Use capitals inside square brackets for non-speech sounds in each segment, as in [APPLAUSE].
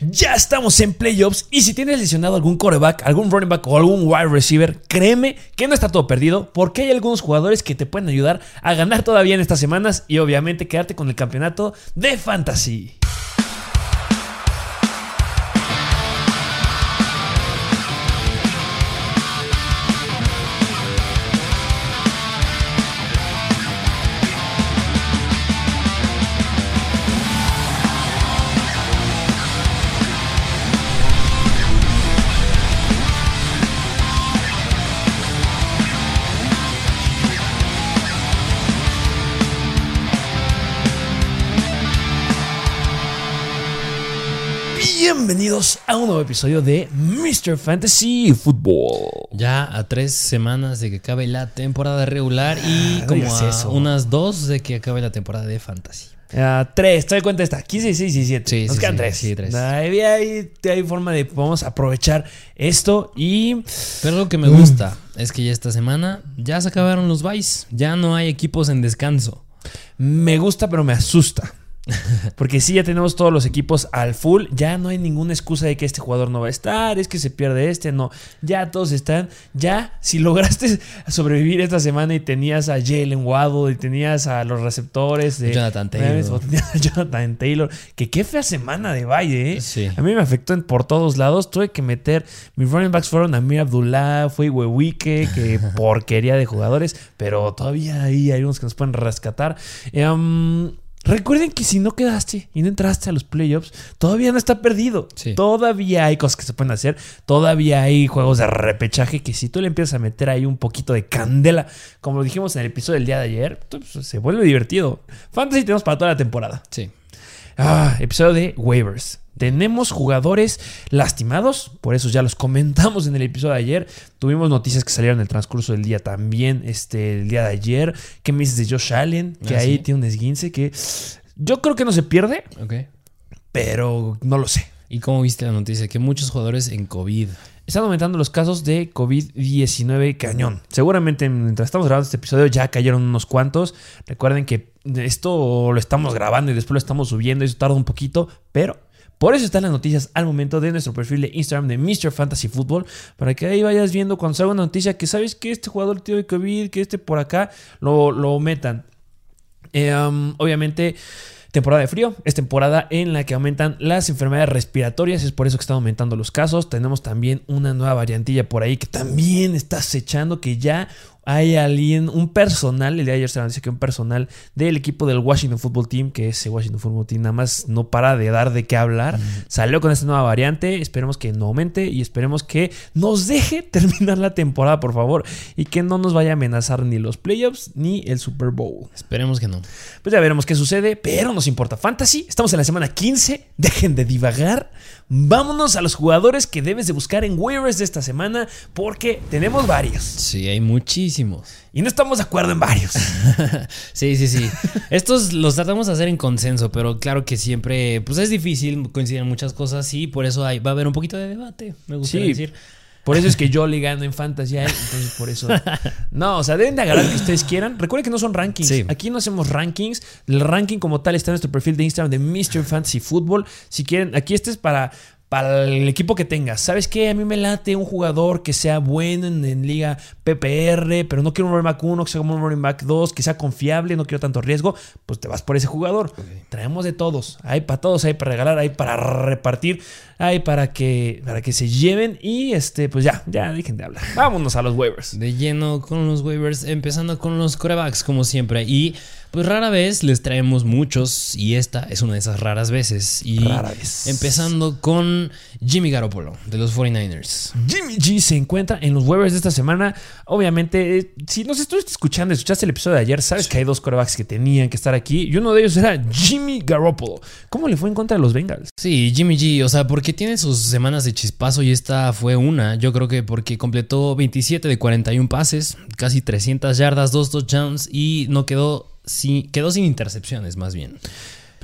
Ya estamos en playoffs y si tienes lesionado algún coreback, algún running back o algún wide receiver, créeme que no está todo perdido porque hay algunos jugadores que te pueden ayudar a ganar todavía en estas semanas y obviamente quedarte con el campeonato de fantasy. Bienvenidos a un nuevo episodio de Mr. Fantasy Football. Ya a tres semanas de que acabe la temporada regular y Ah, como a eso. unas dos de que acabe la temporada de fantasy. Ah, tres, te doy cuenta esta. 15, 16 y 17. Sí, Nos sí, quedan sí, tres. sí, tres. Ahí hay, hay forma de vamos a aprovechar esto y Pero lo que me Mm. gusta es que ya esta semana ya se acabaron los buys. Ya no hay equipos en descanso. me gusta, pero me asusta. [LAUGHS] Porque si ya tenemos todos los equipos al full, ya no hay ninguna excusa de que este jugador no va a estar, es que se pierde este, no. Ya todos están. Ya, si [LAUGHS] lograste sobrevivir esta semana y tenías a Jalen Waddle y tenías a los receptores de Jonathan Taylor. o [LAUGHS] tenías a Jonathan Taylor, que qué fea semana de Valle, ¿eh? Sí. A mí me afectó en- por todos lados. Tuve que meter. Mis running backs fueron Amir Abdullah, fue Wewique, que porquería de jugadores. Pero todavía ahí hay unos que nos pueden rescatar. Em, recuerden que si no quedaste y no entraste a los playoffs, todavía no está perdido. Sí. Todavía hay cosas que se pueden hacer. Todavía hay juegos de repechaje que si tú le empiezas a meter ahí un poquito de candela, como lo dijimos en el episodio del día de ayer, pues, se vuelve divertido. Fantasy tenemos para toda la temporada. Sí. Ah, episodio de waivers. Tenemos jugadores lastimados, por eso ya los comentamos en el episodio de ayer. Tuvimos noticias que salieron en el transcurso del día también, este, el día de ayer. ¿Qué me dices de Josh Allen? Que Ah, ahí sí. tiene un esguince que yo creo que no se pierde, Ok. pero no lo sé. ¿Y cómo viste la noticia? Que muchos jugadores en COVID. Están aumentando los casos de COVID-19 cañón. Seguramente mientras estamos grabando este episodio ya cayeron unos cuantos. Recuerden que esto lo estamos grabando y después lo estamos subiendo eso tarda un poquito, pero por eso están las noticias al momento de nuestro perfil de Instagram de Mr. Fantasy Football, para que ahí vayas viendo cuando salga una noticia que sabes que este jugador tiene COVID, que este por acá, lo, lo metan. Eh, um, obviamente, temporada de frío es temporada en la que aumentan las enfermedades respiratorias, es por eso que están aumentando los casos. Tenemos también una nueva variantilla por ahí que también está acechando, que ya hay alguien, un personal, el día de ayer se dice que un personal del equipo del Washington Football Team, que ese Washington Football Team nada más no para de dar de qué hablar, salió con esta nueva variante, esperemos que no aumente y esperemos que nos deje [LAUGHS] terminar la temporada, por favor, y que no nos vaya a amenazar ni los playoffs ni el Super Bowl. Esperemos que no. Pues ya veremos qué sucede, pero nos importa Fantasy. Estamos en la semana 15. Dejen de divagar. Vámonos a los jugadores que debes de buscar en waivers de esta semana porque tenemos varios. Sí, hay muchísimos. Y no estamos de acuerdo en varios. [LAUGHS] Sí, sí, sí. Estos los tratamos de hacer en consenso, pero claro que siempre, pues es difícil, coinciden muchas cosas y por eso hay, va a haber un poquito de debate, me gustaría Sí. decir. Por eso es que yo le gano en Fantasy a él. Entonces, por eso. [LAUGHS] No, o sea, deben de agarrar que ustedes quieran. Recuerden que no son rankings. Sí. Aquí no hacemos rankings. El ranking como tal está en nuestro perfil de Instagram de Mr. Fantasy Football. Si quieren, aquí este es para. Para el equipo que tengas. ¿Sabes qué? A mí me late un jugador que sea bueno en, en liga PPR, pero no quiero un running back 1, que sea como un running back 2, que sea confiable, no quiero tanto riesgo. Pues te vas por ese jugador. Traemos de todos. Hay para todos, hay para regalar, hay para repartir, hay para que, para que se lleven. Y este, pues ya, ya dejen de hablar. Vámonos a los waivers. De lleno con los waivers, empezando con los corebacks, como siempre. Y pues rara vez les traemos muchos, y esta es una de esas raras veces. Y Rara vez. empezando con Jimmy Garoppolo, de los 49ers. Jimmy G se encuentra en los waivers de esta semana. Obviamente, eh, si nos estuviste escuchando, escuchaste el episodio de ayer, sabes que hay dos corebacks que tenían que estar aquí. Y uno de ellos era Jimmy Garoppolo. ¿Cómo le fue en contra de los Bengals? Sí, Jimmy G, o sea, porque tiene sus semanas de chispazo y esta fue una. Yo creo que porque completó 27 de 41 pases, casi 300 yardas, dos touchdowns y no quedó sin, quedó sin intercepciones más bien.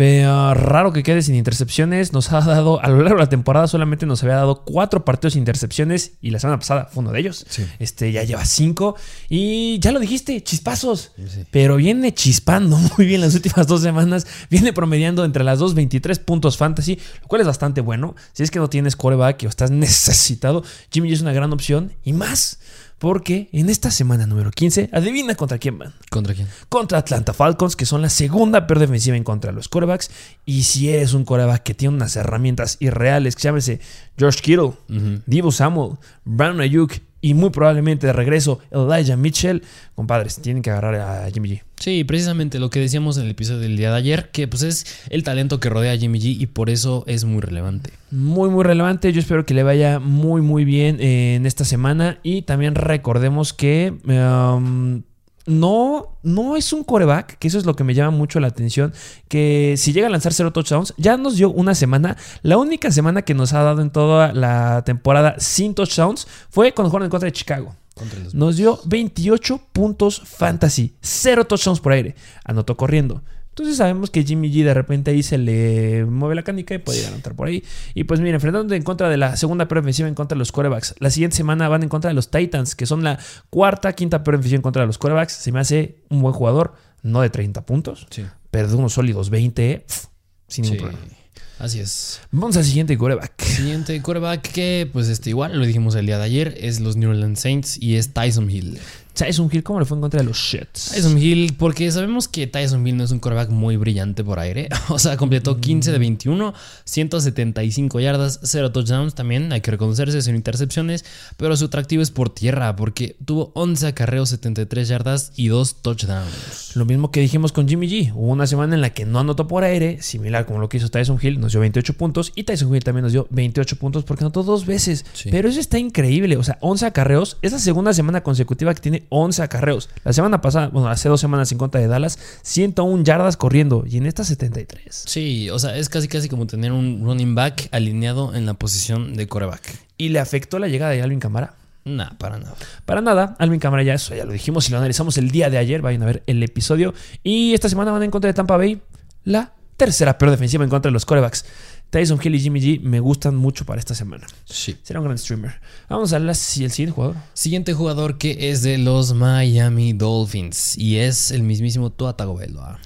Pero raro que quede sin intercepciones. Nos ha dado, a lo largo de la temporada solamente nos había dado cuatro partidos sin intercepciones y la semana pasada fue uno de ellos. Sí. Este ya lleva cinco. Y ya lo dijiste, chispazos. Sí. Pero viene chispando [LAUGHS] muy bien las últimas dos semanas. Viene promediando entre las dos 23 puntos fantasy, lo cual es bastante bueno. Si es que no tienes coreback o estás [LAUGHS] necesitado, Jimmy G es una gran opción. Y más, porque en esta semana número 15, adivina contra quién van ¿Contra quién? contra Atlanta Falcons, que son la segunda peor defensiva en contra de los quarterbacks. Y si eres un quarterback que tiene unas herramientas irreales, que llámese George Kittle, Ujú. Divo Samuel, Brandon Ayuk y muy probablemente de regreso Elijah Mitchell, compadres, tienen que agarrar a Jimmy G. Sí, precisamente lo que decíamos en el episodio del día de ayer, que pues es el talento que rodea a Jimmy G y por eso es muy relevante. Muy, muy relevante. Yo espero que le vaya muy, muy bien eh, en esta semana. Y también recordemos que um, no, no es un coreback, que eso es lo que me llama mucho la atención. Que si llega a lanzar cero touchdowns, ya nos dio una semana. La única semana que nos ha dado en toda la temporada sin touchdowns fue cuando jugaron en contra de Chicago. Nos dio 28 puntos fantasy, cero touchdowns por aire. Anotó corriendo. Entonces sabemos que Jimmy G de repente ahí se le mueve la canica y puede a anotar por ahí. Y pues miren, enfrentando en contra de la segunda peor ofensiva en contra de los quarterbacks. La siguiente semana van en contra de los Titans, que son la cuarta, quinta peor ofensiva en contra de los quarterbacks. Se me hace un buen jugador, no de 30 puntos, Sí. pero de unos sólidos 20, eh, sin ningún Sí. problema. Así es. Vamos al siguiente quarterback. Siguiente quarterback que, pues este, igual lo dijimos el día de ayer, es los New Orleans Saints y es Tyson Hill. Tyson Hill, ¿cómo le fue en contra de los Shits? Tyson Hill, porque sabemos que Tyson Hill no es un quarterback muy brillante por aire. [LAUGHS] O sea, completó 15 de 21, 175 yardas, 0 touchdowns también, hay que reconocerse, sin intercepciones, pero su atractivo es por tierra, porque tuvo 11 acarreos, 73 yardas y 2 touchdowns. Lo mismo que dijimos con Jimmy G. Hubo una semana en la que no anotó por aire, similar como lo que hizo Tyson Hill, nos dio 28 puntos. Y Tyson Hill también nos dio 28 puntos porque anotó dos veces. Sí. Pero eso está increíble. O sea, 11 acarreos. Es la segunda semana consecutiva que tiene 11 acarreos. La semana pasada, bueno, hace dos semanas en contra de Dallas, 101 yardas corriendo. Y en esta 73. Sí, o sea, es casi casi como tener un running back alineado en la posición de quarterback. Y le afectó la llegada de Alvin Camara. Nah, para nada. Para nada, Alvin Camara ya eso ya lo dijimos y lo analizamos el día de ayer. Vayan a ver el episodio. Y esta semana van en contra de Tampa Bay, la tercera peor defensiva en contra de los corebacks. Tyson Hill y Jimmy G me gustan mucho para esta semana. Sí. Será un gran streamer. Vamos a la, si el siguiente jugador. Siguiente jugador que es de los Miami Dolphins y es el mismísimo Tua Tagovailoa.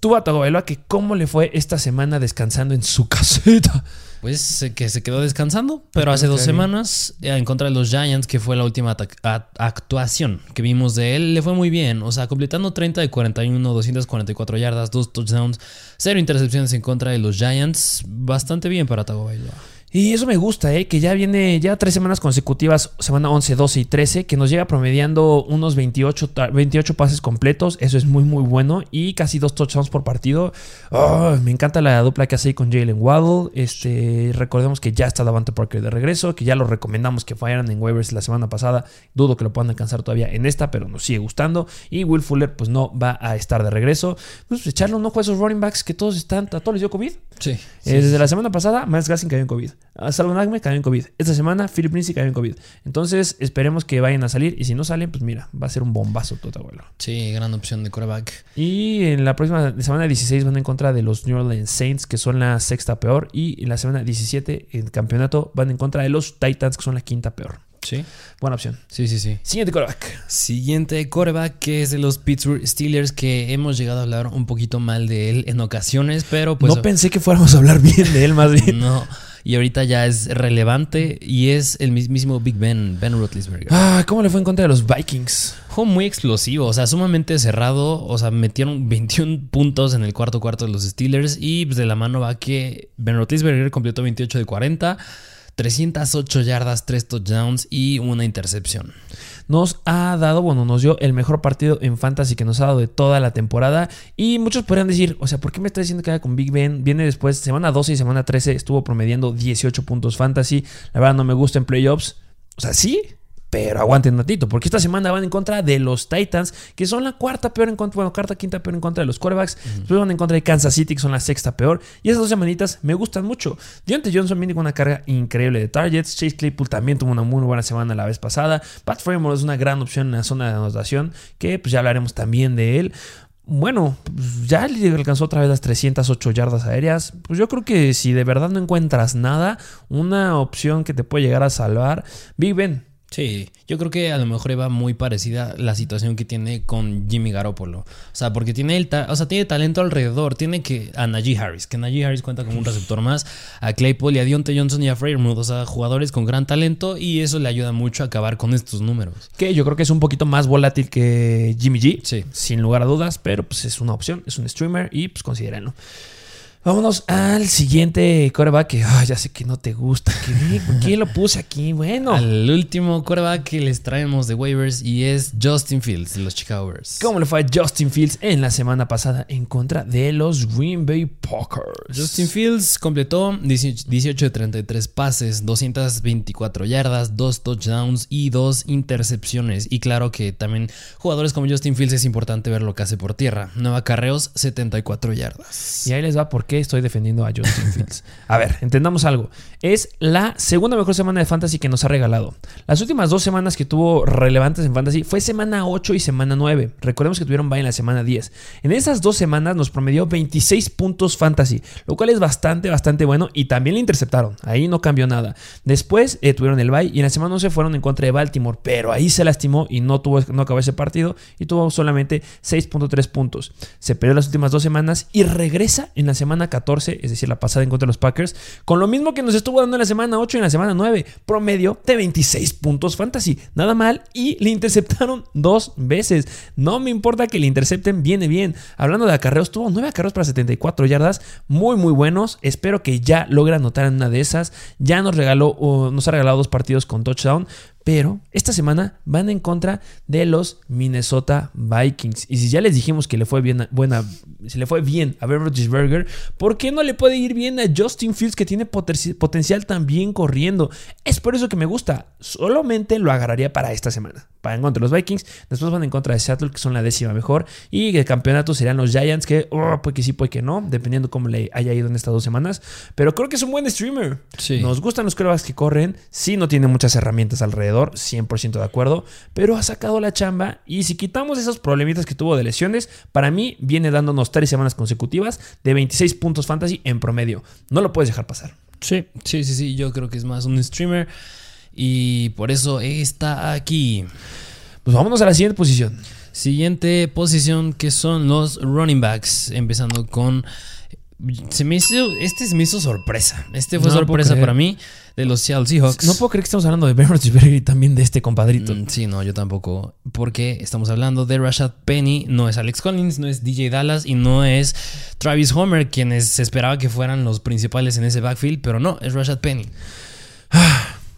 Tuvo a Tagovailoa que cómo le fue esta semana descansando en su [LAUGHS] caseta. Pues que se quedó descansando, pero hace dos semanas eh, en contra de los Giants, que fue la última actuación que vimos de él, le fue muy bien. O sea, completando 30 de 41, 244 yardas, dos touchdowns, cero intercepciones en contra de los Giants. Bastante bien para Tagovailoa. Y eso me gusta, ¿eh? que ya viene ya tres semanas consecutivas, semana 11, 12 y 13, que nos llega promediando unos 28, ta- 28 pases completos. Eso es muy, muy bueno. Y casi dos touchdowns por partido. Oh, me encanta la dupla que hace ahí con Jalen Waddle. Este, recordemos que ya está Davante Parker de regreso, que ya lo recomendamos que fallaran en waivers la semana pasada. Dudo que lo puedan alcanzar todavía en esta, pero nos sigue gustando. Y Will Fuller, pues no va a estar de regreso. Pues echarle un ojo a esos running backs que todos están, todos les dio COVID. Sí. Eh, desde la semana pasada, Miles Gaskin cayó en COVID. A Salvo Nagme cayó en COVID. Esta semana, Philip Lindsay cayó en COVID. Entonces, esperemos que vayan a salir. Y si no salen, pues mira, va a ser un bombazo todo abuelo. Sí, gran opción de quarterback. Y en la próxima semana 16 van en contra de los New Orleans Saints, que son la sexta peor. Y en la semana 17, en campeonato, van en contra de los Titans, que son la quinta peor. Sí. Buena opción. Sí, sí, sí. Siguiente quarterback. Siguiente quarterback que es de los Pittsburgh Steelers, que hemos llegado a hablar un poquito mal de él en ocasiones, pero pues no pensé que fuéramos a hablar bien de él, más bien. no. Y ahorita ya es relevante y es el mismísimo Big Ben, Ben Roethlisberger. Ah, ¿cómo le fue en contra de los Vikings? Juego muy explosivo, o sea, sumamente cerrado, o sea, metieron [LAUGHS] 21 puntos en el cuarto cuarto de los Steelers y pues, de la mano va que Ben Roethlisberger completó 28 de 40, 308 yardas, 3 touchdowns y una intercepción. nos ha dado, bueno, nos dio el mejor partido en fantasy que nos ha dado de toda la temporada. Y muchos podrían decir, o sea, ¿por qué me está diciendo que haga con Big Ben? Viene después, semana 12 y semana 13 estuvo promediando 18 puntos fantasy. La verdad no me gusta en playoffs. O sea, sí, pero aguanten un ratito, porque esta semana van en contra de los Titans, que son la cuarta peor en contra, bueno, cuarta, quinta peor en contra de los quarterbacks. Después van en contra de Kansas City, que son la sexta peor. Y esas dos semanitas me gustan mucho. Deontay Johnson viene con una carga increíble de targets. Chase Claypool también tuvo una muy buena semana la vez pasada. Pat Fremont es una gran opción en la zona de anotación, que pues ya hablaremos también de él. bueno, pues ya alcanzó otra vez las 308 yardas aéreas. Pues yo creo que si de verdad no encuentras nada, una opción que te puede llegar a salvar, Big Ben. Sí, yo creo que a lo mejor va muy parecida la situación que tiene con Jimmy Garoppolo. O sea, porque tiene el o sea, tiene talento alrededor. Tiene que a Najee Harris, que Najee Harris cuenta como un receptor más, a Claypool y a Dionte Johnson y a Freiermuth. O sea, jugadores con gran talento y eso le ayuda mucho a acabar con estos números. Que yo creo que es un poquito más volátil que Jimmy G. Sí. Sin lugar a dudas, pero pues es una opción, es un streamer y pues considérenlo. Vámonos al siguiente coreback que ya sé que no te gusta. ¿Quién lo puse aquí? Bueno. Al último coreback que les traemos de waivers y es Justin Fields de los Chicago Bears. ¿Cómo le fue a Justin Fields en la semana pasada en contra de los Green Bay Packers? Justin Fields completó 18 de 33 pases, 224 yardas, 2 touchdowns y 2 intercepciones. Y claro que también jugadores como Justin Fields es importante ver lo que hace por tierra. 9 acarreos, 74 yardas. Y ahí les va por qué estoy defendiendo a Justin [LAUGHS] Fields. A ver, entendamos algo. Es la segunda mejor semana de Fantasy que nos ha regalado. Las últimas dos semanas que tuvo relevantes en Fantasy fue semana 8 y semana 9. Recordemos que tuvieron bye en la semana 10. En esas dos semanas nos promedió 26 puntos Fantasy, lo cual es bastante, bastante bueno. Y también le interceptaron. Ahí no cambió nada. Después eh, tuvieron el bye y en la semana 11 fueron en contra de Baltimore, pero ahí se lastimó y no, tuvo, no acabó ese partido y tuvo solamente 6.3 puntos. Se perdió las últimas dos semanas y regresa en la semana 14, es decir, la pasada en contra de los Packers, con lo mismo que nos estuvo dando en la semana 8 y en la semana 9, promedio de 26 puntos fantasy. Nada mal y le interceptaron dos veces. No me importa que le intercepten, viene bien. Hablando de acarreos, tuvo 9 acarreos para 74 yardas, muy muy buenos. Espero que ya logre anotar en una de esas. Ya nos regaló, nos ha regalado dos partidos con touchdown. Pero esta semana van en contra de los Minnesota Vikings. Y si ya les dijimos que le fue bien, buena, si le fue bien a Ben Roethlisberger, ¿por qué no le puede ir bien a Justin Fields que tiene potencial también corriendo? Es por eso que me gusta. Solamente lo agarraría para esta semana. Para en contra de los Vikings. Después van en contra de Seattle, que son la décima mejor. Y el campeonato serían los Giants, que oh, puede que sí, puede que no, dependiendo cómo le haya ido en estas dos semanas. Pero creo que es un buen streamer. Nos gustan los quarterbacks que corren. Sí, no tiene muchas herramientas alrededor 100% de acuerdo, pero ha sacado la chamba y si quitamos esos problemitas que tuvo de lesiones, para mí viene dándonos tres semanas consecutivas de 26 puntos fantasy en promedio. No lo puedes dejar pasar. Sí, sí, sí, sí, yo creo que es más un streamer y por eso está aquí. Pues vámonos a la siguiente posición. Siguiente posición que son los running backs, empezando con se me hizo, este se me hizo sorpresa. Este fue sorpresa para mí de los Seattle Seahawks. No puedo creer que estamos hablando de Ben Roethlisberger y también de este compadrito. Mm, sí, no, yo tampoco. Porque estamos hablando de Rashad Penny, no es Alex Collins, no es DJ Dallas y no es Travis Homer, quienes se esperaba que fueran los principales en ese backfield, pero no, es Rashad Penny.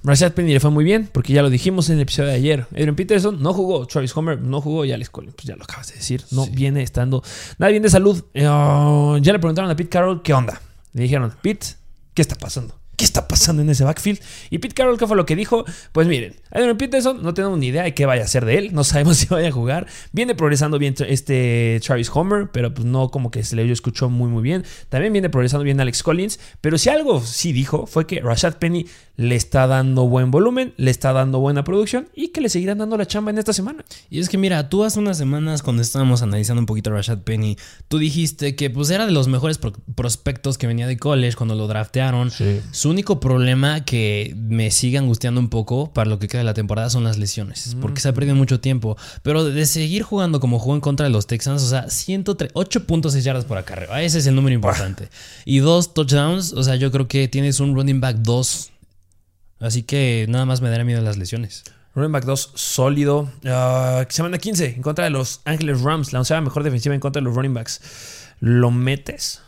Rashad Penny le fue muy bien, porque ya lo dijimos en el episodio de ayer. Adrian Peterson no jugó, Travis Homer no jugó y Alex Collins, pues ya lo acabas de decir, no viene estando nada bien de salud. Eh, ya le preguntaron a Pete Carroll qué onda. Le dijeron, Pete, ¿qué está pasando? ¿Qué está pasando en ese backfield? Y Pete Carroll, ¿qué fue lo que dijo? Pues miren, Adrian Peterson no tenemos ni idea de qué vaya a hacer de él. No sabemos [LAUGHS] si vaya a jugar. Viene progresando bien este Travis Homer, pero pues no como que se le escuchó muy muy bien. También viene progresando bien Alex Collins. Pero si algo sí dijo fue que Rashad Penny le está dando buen volumen, le está dando buena producción y que le seguirán dando la chamba en esta semana. Y es que mira, tú hace unas semanas cuando estábamos analizando un poquito a Rashad Penny, tú dijiste que pues era de los mejores prospectos que venía de college cuando lo draftearon. Su único problema que me sigue angustiando un poco para lo que queda de la temporada son las lesiones, porque se ha perdido mucho tiempo. Pero de seguir jugando como jugó en contra de los Texans, o sea, 8.6 yardas por acarreo, ese es el número importante. Y dos touchdowns, o sea, yo creo que tienes un running back 2 Así que nada más me dará miedo las lesiones. Running back 2 sólido. Uh, semana 15 en contra de los Ángeles Rams. La onceava mejor defensiva en contra de los running backs. ¿Lo metes?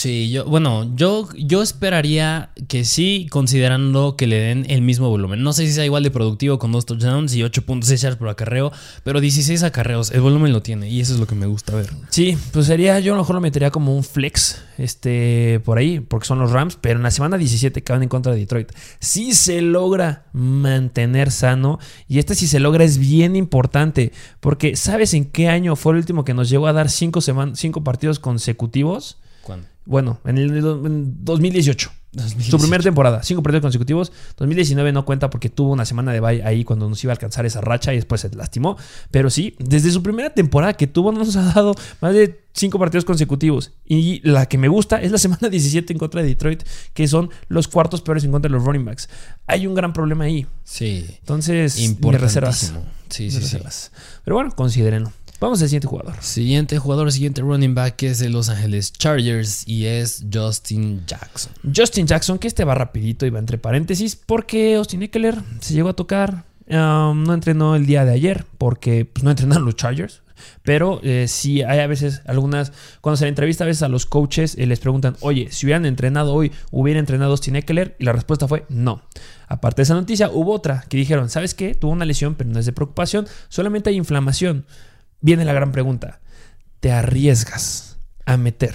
Sí, yo, bueno, yo, yo esperaría que sí, considerando que le den el mismo volumen. No sé si sea igual de productivo con dos touchdowns y 8.6 yards por acarreo, pero 16 acarreos, el volumen lo tiene y eso es lo que me gusta ver. Sí, pues sería, yo a lo mejor lo metería como un flex este, por ahí, porque son los Rams, pero en la semana 17 que van en contra de Detroit, si se logra mantener sano y este si se logra es bien importante, porque ¿sabes en qué año fue el último que nos llegó a dar cinco, cinco partidos consecutivos? ¿Cuándo? Bueno, en el 2018. Su primera temporada, cinco partidos consecutivos. 2019 no cuenta porque tuvo una semana de bye ahí cuando nos iba a alcanzar esa racha y después se lastimó. Pero sí, desde su primera temporada que tuvo nos ha dado más de cinco partidos consecutivos. Y la que me gusta es la semana [LAUGHS] 17 en contra de Detroit, que son los cuartos peores en contra de los running backs. Hay un gran problema ahí. Sí. Entonces, me reservas. Sí, sí, sí. Pero bueno, considérenlo. Vamos al siguiente jugador. Siguiente jugador, siguiente running back es de Los Angeles Chargers y es Justin Jackson. Justin Jackson, que este va rapidito y va entre paréntesis porque Austin Eckler se llegó a tocar. Um, no entrenó el día de ayer porque pues, no entrenaron los Chargers. Pero eh, sí hay a veces algunas, cuando se le entrevista a veces a los coaches, eh, les preguntan, oye, si hubieran entrenado hoy, ¿hubiera entrenado Austin Eckler? Y la respuesta fue no. Aparte de esa noticia, hubo otra que dijeron, ¿sabes qué? Tuvo una lesión, pero no es de preocupación, solamente hay inflamación viene la gran pregunta. ¿Te arriesgas a meter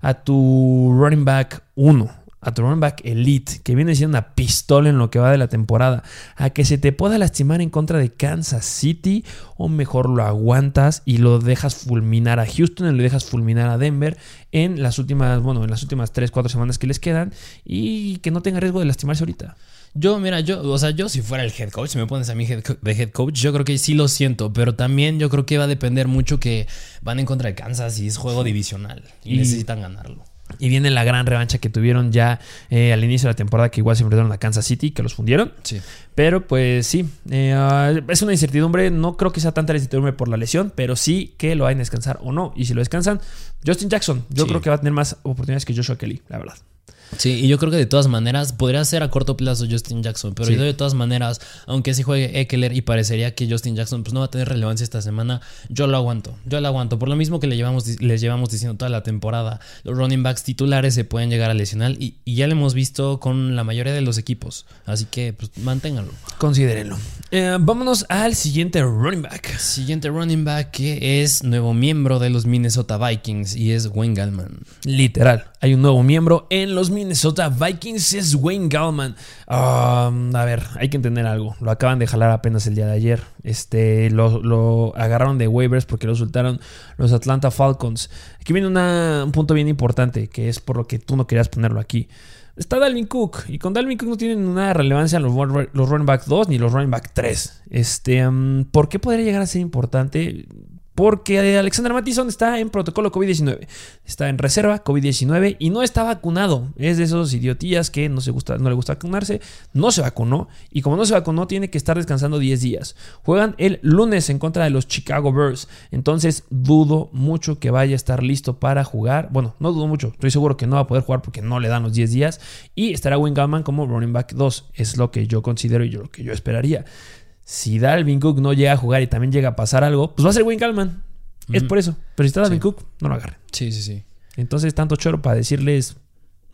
a tu running back 1, a tu running back elite, que viene siendo una pistola en lo que va de la temporada, a que se te pueda lastimar en contra de Kansas City o mejor lo aguantas y lo dejas fulminar a Houston y lo dejas fulminar a Denver en las últimas, bueno, en las últimas 3, 4 semanas que les quedan y que no tenga riesgo de lastimarse ahorita? Yo, mira, yo, o sea, yo si fuera el head coach, si me pones a mí de head coach, yo creo que sí lo siento, pero también yo creo que va a depender mucho que van en contra de Kansas y es juego divisional y, necesitan ganarlo. Y viene la gran revancha que tuvieron ya eh, al inicio de la temporada, que igual se enfrentaron a Kansas City, que los fundieron. Sí. Pero pues sí, eh, ah, es una incertidumbre. No creo que sea tanta la incertidumbre por la lesión, pero sí que lo vayan a descansar o no. Y si lo descansan, Justin Jackson, yo creo que va a tener más oportunidades que Joshua Kelly, la verdad. Sí, y yo creo que de todas maneras podría ser a corto plazo Justin Jackson, pero de todas maneras, aunque sí juegue Eckler y parecería que Justin Jackson pues no va a tener relevancia esta semana, yo lo aguanto, yo lo aguanto. Por lo mismo que le llevamos, les llevamos diciendo toda la temporada, los running backs titulares se pueden llegar a lesionar y, ya lo hemos visto con la mayoría de los equipos, así que pues manténganlo. Considérenlo. Eh, vámonos al siguiente running back. Siguiente running back que es nuevo miembro de los Minnesota Vikings y es Wayne Gallman. Literal, hay un nuevo miembro en los Minnesota Minnesota Vikings es Wayne Gallman. Um, a ver, hay que entender algo. Lo acaban de jalar apenas el día de ayer. Este, lo, agarraron de waivers porque lo soltaron los Atlanta Falcons. Aquí viene un punto bien importante, que es por lo que tú no querías ponerlo aquí. Está Dalvin Cook. Y con Dalvin Cook no tienen nada relevancia los, los running back 2 ni los running back 3. Este, um, ¿Por qué podría llegar a ser importante? Porque Alexander Mattison está en protocolo COVID-19. Está en reserva COVID-19 y no está vacunado. Es de esos idiotías que no, se gusta, no le gusta vacunarse. No se vacunó. Y como no se vacunó, tiene que estar descansando 10 días. Juegan el lunes en contra de los Chicago Bears. Entonces dudo mucho que vaya a estar listo para jugar. Bueno, no dudo mucho. Estoy seguro que no va a poder jugar porque no le dan los 10 días. Y estará Wayne Gallman como running back 2. Es lo que yo considero y lo que yo esperaría si Dalvin Cook no llega a jugar y también llega a pasar algo, pues va a ser Wayne Gallman. Es por eso. Pero si está Dalvin Cook, no lo agarren. Sí, sí, sí. Entonces, tanto choro para decirles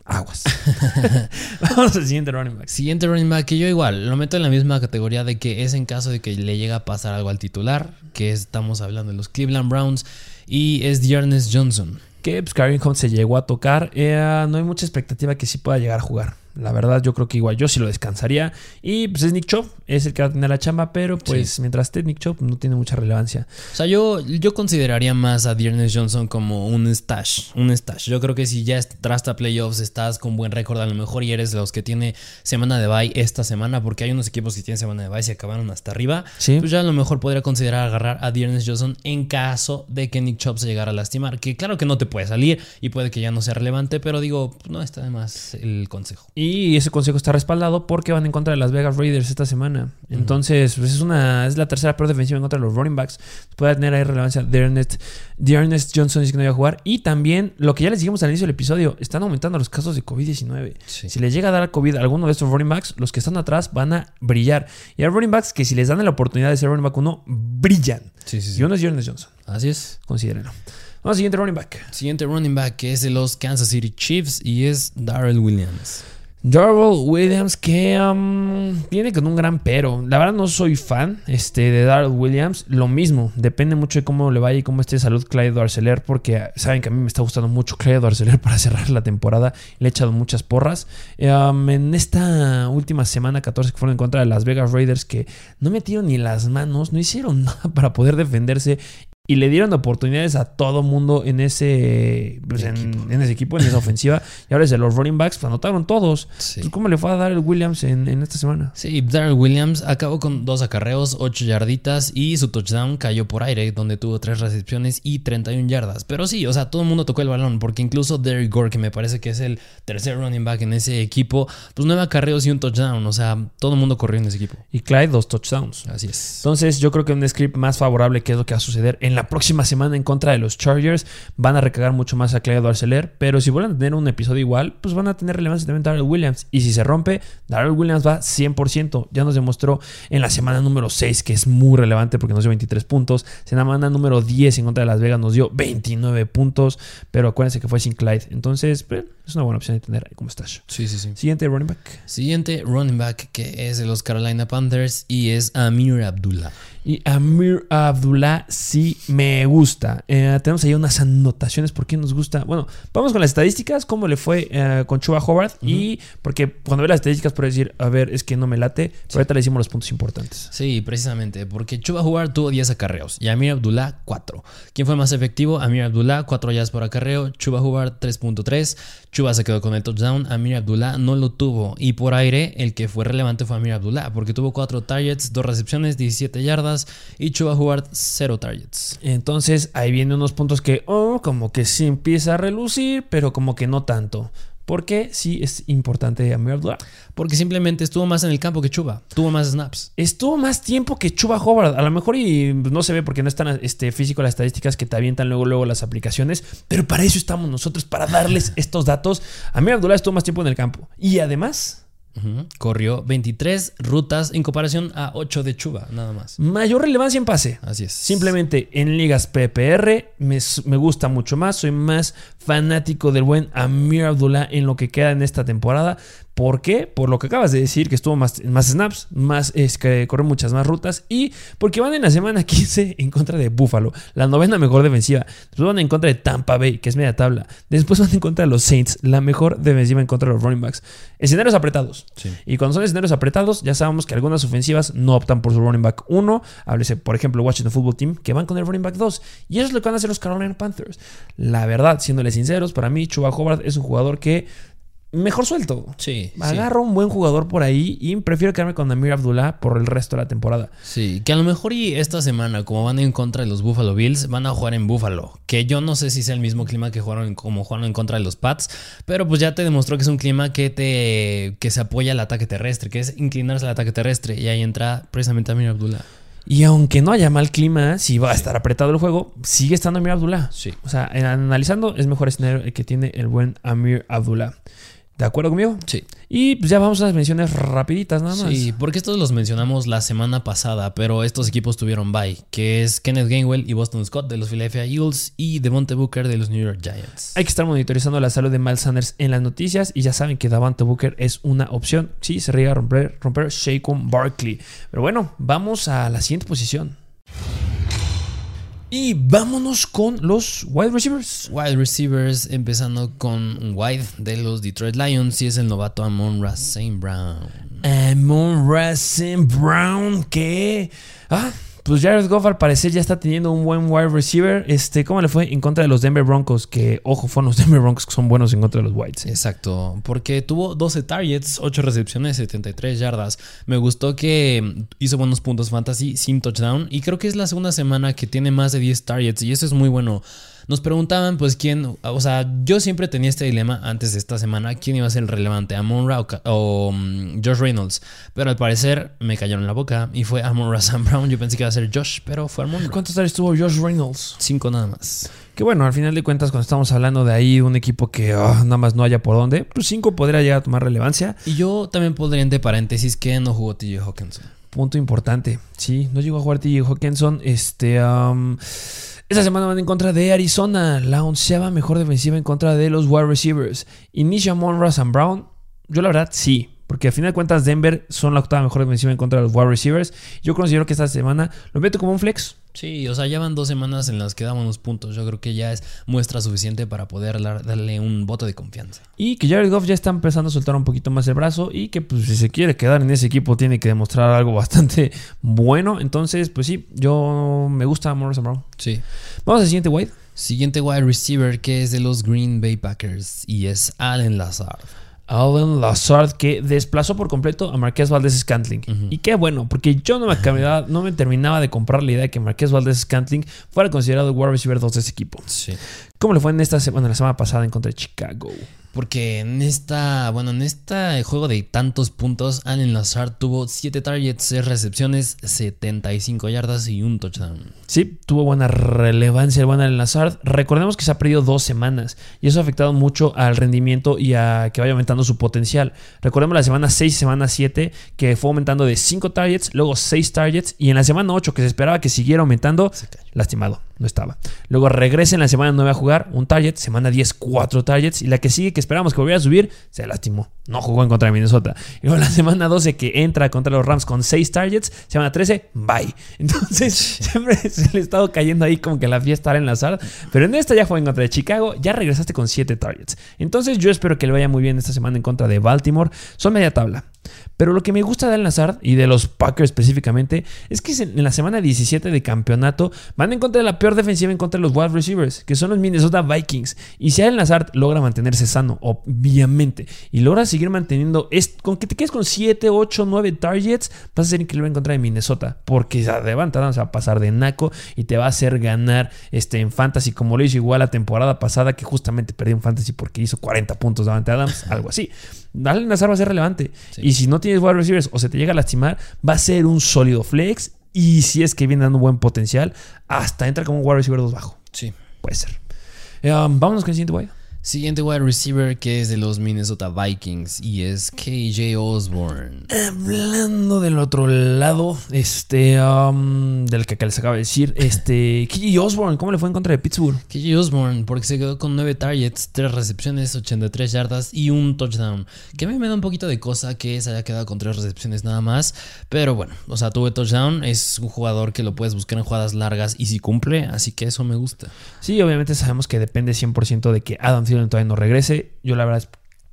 aguas. [LAUGHS] [LAUGHS] Vamos al siguiente running back. Siguiente running back, que yo igual lo meto en la misma categoría de que es en caso de que le llega a pasar algo al titular, que estamos hablando de los Cleveland Browns, y es Dearness Johnson. Que pues, Karim Hunt se llegó a tocar. Eh, no hay mucha expectativa que sí pueda llegar a jugar. La verdad, yo creo que igual yo sí lo descansaría. Y pues es Nick Chop, es el que va a tener la chamba, pero pues mientras esté Nick Chop no tiene mucha relevancia. O sea, yo, yo consideraría más a Dearness Johnson como un stash. Un stash. Yo creo que si ya estás a playoffs, estás con buen récord, a lo mejor y eres de los que tiene semana de bye esta semana, porque hay unos equipos que tienen semana de bye y se acabaron hasta arriba. Pues ya a lo mejor podría considerar agarrar a Dearness Johnson en caso de que Nick Chop se llegara a lastimar. Que claro que no te puede salir y puede que ya no sea relevante, pero digo, no está de más el consejo. Y ese consejo está respaldado porque van en contra de las Vegas Raiders esta semana. Entonces, pues es una es la tercera peor defensiva en contra de los running backs. Puede tener ahí relevancia de Ernest, Johnson dice que no iba a jugar. Y también, lo que ya les dijimos al inicio del episodio, están aumentando los casos de COVID-19. Si les llega a dar COVID a alguno de estos running backs, los que están atrás van a brillar. Y hay running backs que si les dan la oportunidad de ser running back uno, brillan. Y uno es Ernest Johnson. Así es. Considérenlo. Vamos al siguiente running back. Siguiente running back que es de los Kansas City Chiefs y es Darrell Williams. Darrell Williams que um, viene con un gran pero. La verdad no soy fan este, de Darrell Williams. Lo mismo, depende mucho de cómo le vaya y cómo esté de salud Clyde Arcelor. Porque saben que a mí me está gustando mucho Clyde Arcelor [LAUGHS] para cerrar la temporada. Le he echado muchas porras. Um, en esta última semana 14 que fueron en contra de las Vegas Raiders que no metieron ni las manos, no hicieron [LAUGHS] nada para poder defenderse y le dieron oportunidades a todo mundo en ese, pues, en, en ese equipo, en esa ofensiva. Y ahora desde los running backs, pues, anotaron todos. Sí. Pues, ¿Cómo le fue a dar el Williams en, en esta semana? Sí, Darrell Williams acabó con dos acarreos, 8 yarditas y su touchdown cayó por aire, donde tuvo 3 recepciones y 31 yardas. Pero sí, o sea, todo el mundo tocó el balón, porque incluso Derrick Gore, que me parece que es el tercer running back en ese equipo, pues 9 acarreos y un touchdown. O sea, todo el mundo corrió en ese equipo. Y Clyde, dos touchdowns. Así es. Entonces, yo creo que un script más favorable que es lo que va a suceder en la próxima semana en contra de los Chargers. Van a recargar mucho más a Clyde Arcelor, pero si vuelven a tener un episodio igual, pues van a tener relevancia también Darrell Williams. Y si se rompe, Darrell Williams va 100%. Ya nos demostró en la semana número 6 que es muy relevante porque nos dio 23 puntos. Semana número 10 en contra de Las Vegas nos dio 29 puntos, pero acuérdense que fue sin Clyde. Entonces, pues, es una buena opción de tener ahí como stash. Sí, sí, sí. Siguiente running back. Siguiente running back que es de los Carolina Panthers y es Amir Abdullah. Y Amir Abdullah sí me gusta. Eh, tenemos ahí unas anotaciones por qué nos gusta. Bueno, vamos con las estadísticas, cómo le fue eh, con Chuba Howard. Y porque cuando ve las estadísticas puede decir, a ver, es que no me late. Pero ahorita le decimos los puntos importantes. Sí, precisamente, porque Chuba Howard tuvo 10 acarreos y Amir Abdullah 4. ¿Quién fue más efectivo? Amir Abdullah, 4 yardas por acarreo, Chuba Howard 3.3. Chuba se quedó con el touchdown, Amir Abdullah no lo tuvo. Y por aire, el que fue relevante fue Amir Abdullah, porque tuvo 4 targets, 2 recepciones, 17 yardas y Chuba Howard 0 targets. Entonces ahí vienen unos puntos que, oh, como que sí empieza a relucir, pero como que no tanto. Porque sí es importante Abdullah. Porque simplemente estuvo más en el campo que Chuba, tuvo más snaps. Estuvo más tiempo que Chuba Howard. A lo mejor y no se ve porque no es tan este, físico las estadísticas que te avientan luego, luego las aplicaciones. Pero para eso estamos nosotros, para darles estos datos. Amir Abdullah estuvo más tiempo en el campo. Y además, Corrió 23 rutas en comparación a 8 de Chuba, nada más. mayor relevancia en pase. Así es. Simplemente en ligas PPR me, me gusta mucho más. Soy más fanático del buen Amir Abdullah en lo que queda en esta temporada. ¿Por qué? Por lo que acabas de decir, que estuvo más, más snaps, más, es que corrió muchas más rutas y porque van en la semana [LAUGHS] 15 en contra de Buffalo, la novena mejor defensiva. Después van en contra de Tampa Bay, que es media tabla. Después van en contra de los Saints, la mejor defensiva en contra de los running backs. Escenarios apretados. Sí. Y cuando son escenarios apretados, ya sabemos que algunas ofensivas no optan por su running back 1. Háblese, por ejemplo, Washington Football Team, que van con el running back 2. Y eso es lo que van a hacer los Carolina Panthers. La verdad, siéndoles sinceros, para mí, Chuba Howard es un jugador que mejor suelto. Sí, sí. Agarro un buen jugador por ahí y prefiero quedarme con Amir Abdullah por el resto de la temporada. Sí, que a lo mejor y esta semana, como van en contra de los Buffalo Bills, van a jugar en Buffalo. Que yo no sé si sea el mismo clima que jugaron como jugaron en contra de los Pats, pero pues ya te demostró que es un clima que te que se apoya al ataque terrestre, que es inclinarse al ataque terrestre. Y ahí entra precisamente Amir Abdullah. Y aunque no haya mal clima, si va a estar apretado el juego, sigue estando Amir Abdullah. Sí. O sea, analizando, es mejor escenario el que tiene el buen Amir Abdullah. ¿De acuerdo conmigo? Sí. Y pues ya vamos a las menciones rapiditas nada más. Sí, porque estos los mencionamos la semana pasada, pero estos equipos tuvieron bye, que es Kenneth Gainwell y Boston Scott de los Philadelphia Eagles y Devontae Booker de los New York Giants. Hay que estar monitorizando la salud de Miles Sanders en las noticias y ya saben que Davante Booker es una opción. Sí, se riega a romper, romper Shaquem Barkley. Pero bueno, vamos a la siguiente posición. Y vámonos con los wide receivers. Wide receivers, empezando con White de los Detroit Lions y es el novato Amon Ra St. Brown. Amon Racing Brown, que... Ah, pues Jared Goff al parecer ya está teniendo un buen wide receiver. Este, ¿Cómo le fue en contra de los Denver Broncos? Que, ojo, fueron los [LAUGHS] Denver Broncos que son buenos en contra de los Whites. Exacto, porque tuvo 12 targets, 8 recepciones, 73 yardas. Me gustó que hizo buenos puntos fantasy sin touchdown y creo que es la segunda semana que tiene más de 10 targets y eso es muy bueno. Nos preguntaban pues quién, o sea, yo siempre tenía este dilema antes de esta semana, quién iba a ser el relevante, Amon Ra o, mm, Josh Reynolds, pero al parecer me cayeron en la boca y fue Amon Ra St. Brown, yo pensé que iba a ser Josh, pero fue Amon Ra. ¿Cuántos targets tuvo Josh Reynolds? Cinco nada más. Que bueno, al final de cuentas, cuando estamos hablando de ahí un equipo que ah, nada más no haya por dónde, pues 5 podría llegar a tomar relevancia. Y yo también pondría entre paréntesis que no jugó TJ Hawkinson. Punto importante. Sí, no llegó a jugar TJ Hawkinson. Este. Esta semana van en contra de Arizona, la onceava mejor defensiva en contra de los wide receivers. Inicia Monra Sam Brown. Yo la verdad sí, porque al final de cuentas Denver son la octava mejor defensiva en contra de los wide receivers. Yo considero que esta semana lo meto como un flex. Sí, o sea, ya van dos semanas en las que damos unos puntos. Yo creo que ya es muestra suficiente para poder darle un voto de confianza. Y que Jared Goff ya está empezando a soltar un poquito más el brazo y que pues si se quiere quedar en ese equipo tiene que demostrar algo bastante [LAUGHS] bueno. Entonces, pues sí, yo me gusta Morrison Brown. Sí. Vamos al siguiente wide. Siguiente wide receiver que es de los Green Bay Packers y es Allen Lazard. Allen Lazard que desplazó por completo a Marqués Valdés Scantling. Y qué bueno, porque yo no me, [LAUGHS] no me terminaba de comprar la idea de que Marqués Valdés Scantling fuera considerado el wide receiver 2 de ese equipo. Sí. ¿Cómo le fue en esta semana, la semana pasada en contra de Chicago? Porque en esta, bueno, en este juego de tantos puntos, Allen Lazard tuvo 7 targets, 6 recepciones, 75 yardas y un touchdown. Sí, tuvo buena relevancia el buen Allen Lazard. Recordemos que se ha perdido dos semanas y eso ha afectado mucho al rendimiento y a que vaya aumentando su potencial. Recordemos la semana 6 y semana 7 que fue aumentando de 5 targets, luego 6 targets y en la semana 8 que se esperaba que siguiera aumentando, lastimado, no estaba. Luego regresa en la semana 9 a jugar, un target, semana 10, 4 targets y la que sigue que esperamos que volviera a subir, se lastimó. No jugó en contra de Minnesota. Y luego [LAUGHS] la semana 12 que entra contra los Rams con 6 targets, semana 13, bye. [LAUGHS] Entonces siempre se le ha estado cayendo ahí como que la fiesta en la sala. Pero en esta ya fue en contra de Chicago, ya regresaste con 7 targets. Entonces yo espero que le vaya muy bien esta semana en contra de Baltimore. Son media tabla. Pero lo que me gusta de Al Nazar y de los Packers específicamente es que en la semana 17 de campeonato van en contra de la peor defensiva en contra de los wide receivers, que son los Minnesota Vikings. Y si Al Nazar logra mantenerse sano, obviamente, y logra seguir manteniendo, con que te quedes con 7, 8, 9 targets, vas a ser increíble en contra de Minnesota, porque se levantarán, se va a pasar de naco y te va a hacer ganar este, en fantasy, como lo hizo igual la temporada pasada, que justamente perdió en fantasy porque hizo 40 puntos davante Adams, algo así. Al Nazar va a ser relevante. Y si no tienes wide receivers o se te llega a lastimar, va a ser un sólido flex. Y si es que viene dando buen potencial, hasta entra como un wide receiver 2 bajo. Sí. Puede ser. Eh, um, vámonos con el siguiente wide. Siguiente wide receiver que es de los Minnesota Vikings y es KJ Osborne. Hablando del otro lado, este, um, del que les acaba de decir, este, [LAUGHS] KJ Osborne, ¿cómo le fue en contra de Pittsburgh? KJ Osborne, porque se quedó con 9 targets, 3 recepciones, 83 yardas y un touchdown. Que a mí me da un poquito de cosa que se haya quedado con 3 recepciones nada más, pero bueno, o sea, tuve touchdown, es un jugador que lo puedes buscar en jugadas largas y si cumple, así que eso me gusta. Sí, obviamente sabemos que depende 100% de que Adam todavía no regrese. Yo la verdad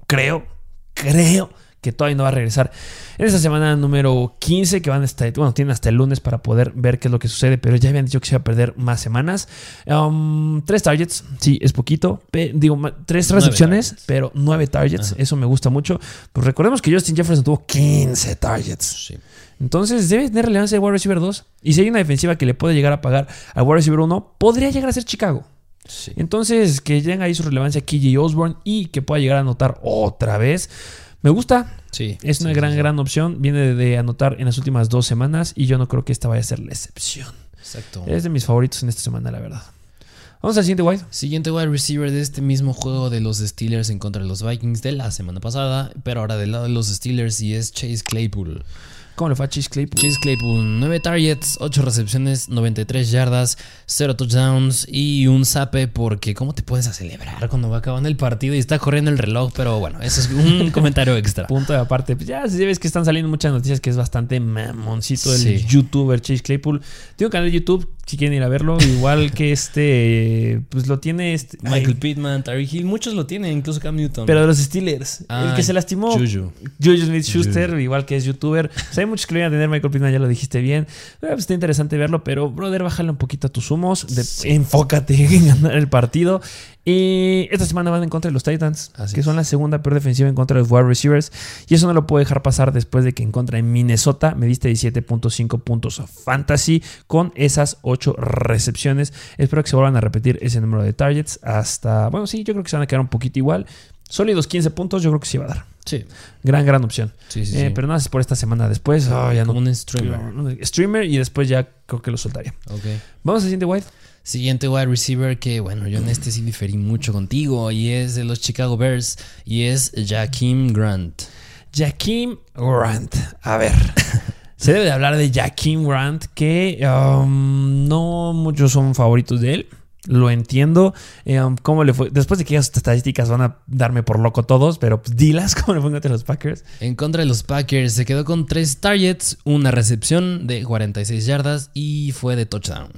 creo, creo que todavía no va a regresar en esta semana número 15 que van hasta, bueno, tienen hasta el lunes para poder ver qué es lo que sucede, pero ya habían dicho que se iba a perder más semanas. Um, tres targets, sí, es poquito, digo, tres recepciones, pero nueve targets, eso me gusta mucho. Pues recordemos que Justin Jefferson tuvo 15 targets. Entonces debe tener relevancia el wide receiver 2. Y si hay una defensiva que le puede llegar a pagar al wide receiver 1, podría llegar a ser Chicago. Entonces, que tenga ahí su relevancia KJ Osborne y que pueda llegar a anotar otra vez. Me gusta. Sí. Es una gran, gran opción. Viene de anotar en las últimas dos semanas y yo no creo que esta vaya a ser la excepción. Exacto. Es de mis favoritos en esta semana, la verdad. Vamos al siguiente wide. Siguiente wide receiver de este mismo juego de los Steelers en contra de los Vikings de la semana pasada, pero ahora del lado de los Steelers y es Chase Claypool. ¿Cómo le fue a Chase Claypool? Chase Claypool, 9 targets, 8 recepciones, 93 yardas, 0 touchdowns y un zape porque ¿cómo te puedes a celebrar cuando va acabando el partido y está corriendo el reloj? Pero bueno, eso es un [LAUGHS] comentario extra. Punto de aparte. Pues ya si ves que están saliendo muchas noticias que es bastante mamoncito el youtuber Chase Claypool. Tiene un canal de YouTube si quieren ir a verlo. Igual que este, pues lo tiene este, Michael Pittman, Tariq Hill, muchos lo tienen, incluso Cam Newton. Pero de los Steelers, el que se lastimó, Juju, Juju Smith Schuster, igual que es youtuber. O hay muchos que lo iban a tener, Michael Pittman, ya lo dijiste bien. Eh, pues está interesante verlo, pero brother, bájale un poquito a tus humos, enfócate [LAUGHS] en ganar el partido. Y esta semana van en contra de los Titans, que son la segunda peor defensiva en contra de los wide receivers. Y eso no lo puedo dejar pasar después de que en contra de Minnesota me diste 17.5 puntos fantasy con esas 8 recepciones. Espero que se vuelvan a repetir ese número de targets hasta, bueno, sí, yo creo que se van a quedar un poquito igual. Sólidos 15 puntos, yo creo que sí va a dar. Sí. Gran, gran opción. Sí, sí, eh, Pero no es por esta semana. Después, oh, ya Como un streamer. streamer y después ya creo que lo soltaría. Ok. Vamos al siguiente white. Siguiente wide receiver que, bueno, yo en este sí diferí mucho contigo y es de los Chicago Bears y es Jaquim Grant. Jaquim Grant. A ver. [LAUGHS] Se debe de hablar de Jaquim Grant que um, no muchos son favoritos de él. Lo entiendo. Eh, um, ¿Cómo le fue? Después de que esas estadísticas van a darme por loco todos, pero pues dilas, [LAUGHS] ¿cómo le fue contra los Packers? En contra de los Packers se quedó con tres targets, una recepción de 46 yardas y fue de touchdown.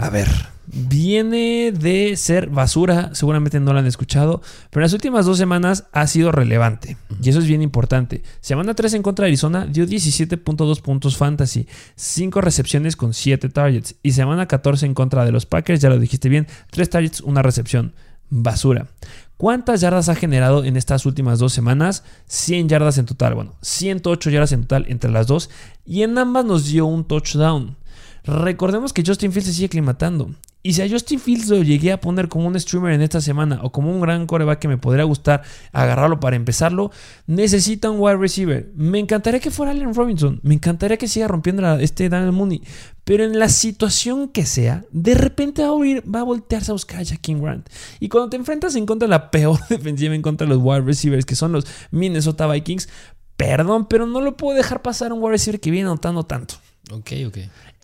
A ver, viene de ser basura, seguramente no lo han escuchado, pero en las últimas dos semanas ha sido relevante. Y eso es bien importante. Semana 3 en contra de Arizona dio 17.2 puntos fantasy, 5 recepciones con 7 targets. Y semana 14 en contra de los Packers, ya lo dijiste bien, 3 targets, una recepción. Basura. ¿Cuántas yardas ha generado en estas últimas dos semanas? 100 yardas en total. Bueno, 108 yardas en total entre las dos. Y en ambas nos dio un touchdown. Recordemos que Justin Fields se sigue aclimatando. Y si a Justin Fields lo llegué a poner como un streamer en esta semana o como un gran coreback que me podría gustar agarrarlo para empezarlo, necesita un wide receiver. Me encantaría que fuera Allen Robinson. Me encantaría que siga rompiendo este Daniel Mooney. Pero en la situación que sea, de repente va a, va a voltearse a buscar a Jaquin Grant. Y cuando te enfrentas en contra de la [LAUGHS] peor defensiva en contra de los wide receivers, que son los Minnesota Vikings, perdón, pero no lo puedo dejar pasar a un wide receiver que viene anotando tanto. Ok, ok.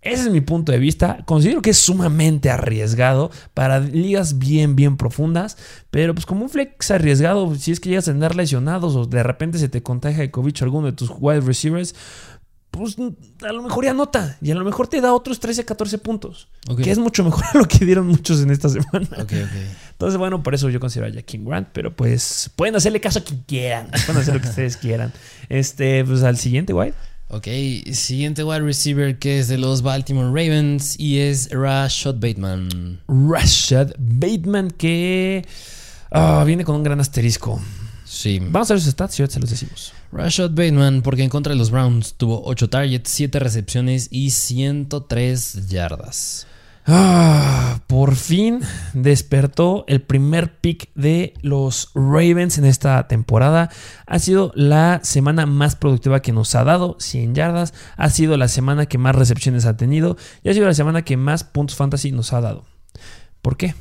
Ese es mi punto de vista. Considero que es sumamente arriesgado para ligas bien, bien profundas. Pero pues como un flex arriesgado, si es que llegas a andar lesionados o de repente se te contagia de COVID alguno de tus wide receivers, pues a lo mejor ya anota. Y a lo mejor te da otros 13, 14 puntos. Que es mucho mejor [LAUGHS] a lo que dieron muchos en esta semana. Entonces, bueno, por eso yo considero a Jack Grant. Pero pues pueden hacerle caso a quien quieran. Pueden hacer lo que ustedes quieran. Este, pues al siguiente, White. Ok, siguiente wide receiver que es de los Baltimore Ravens y es Rashad Bateman. Rashad Bateman que ah, viene con un gran asterisco. Sí. Vamos a ver sus stats y se los decimos. Rashad Bateman, porque en contra de los Browns tuvo 8 targets, 7 recepciones y 103 yardas. Ah, por fin despertó el primer pick de los Ravens en esta temporada. Ha sido la semana más productiva que nos ha dado, 100 yardas. Ha sido la semana que más recepciones ha tenido y ha sido la semana que más puntos fantasy nos ha dado. ¿Por qué?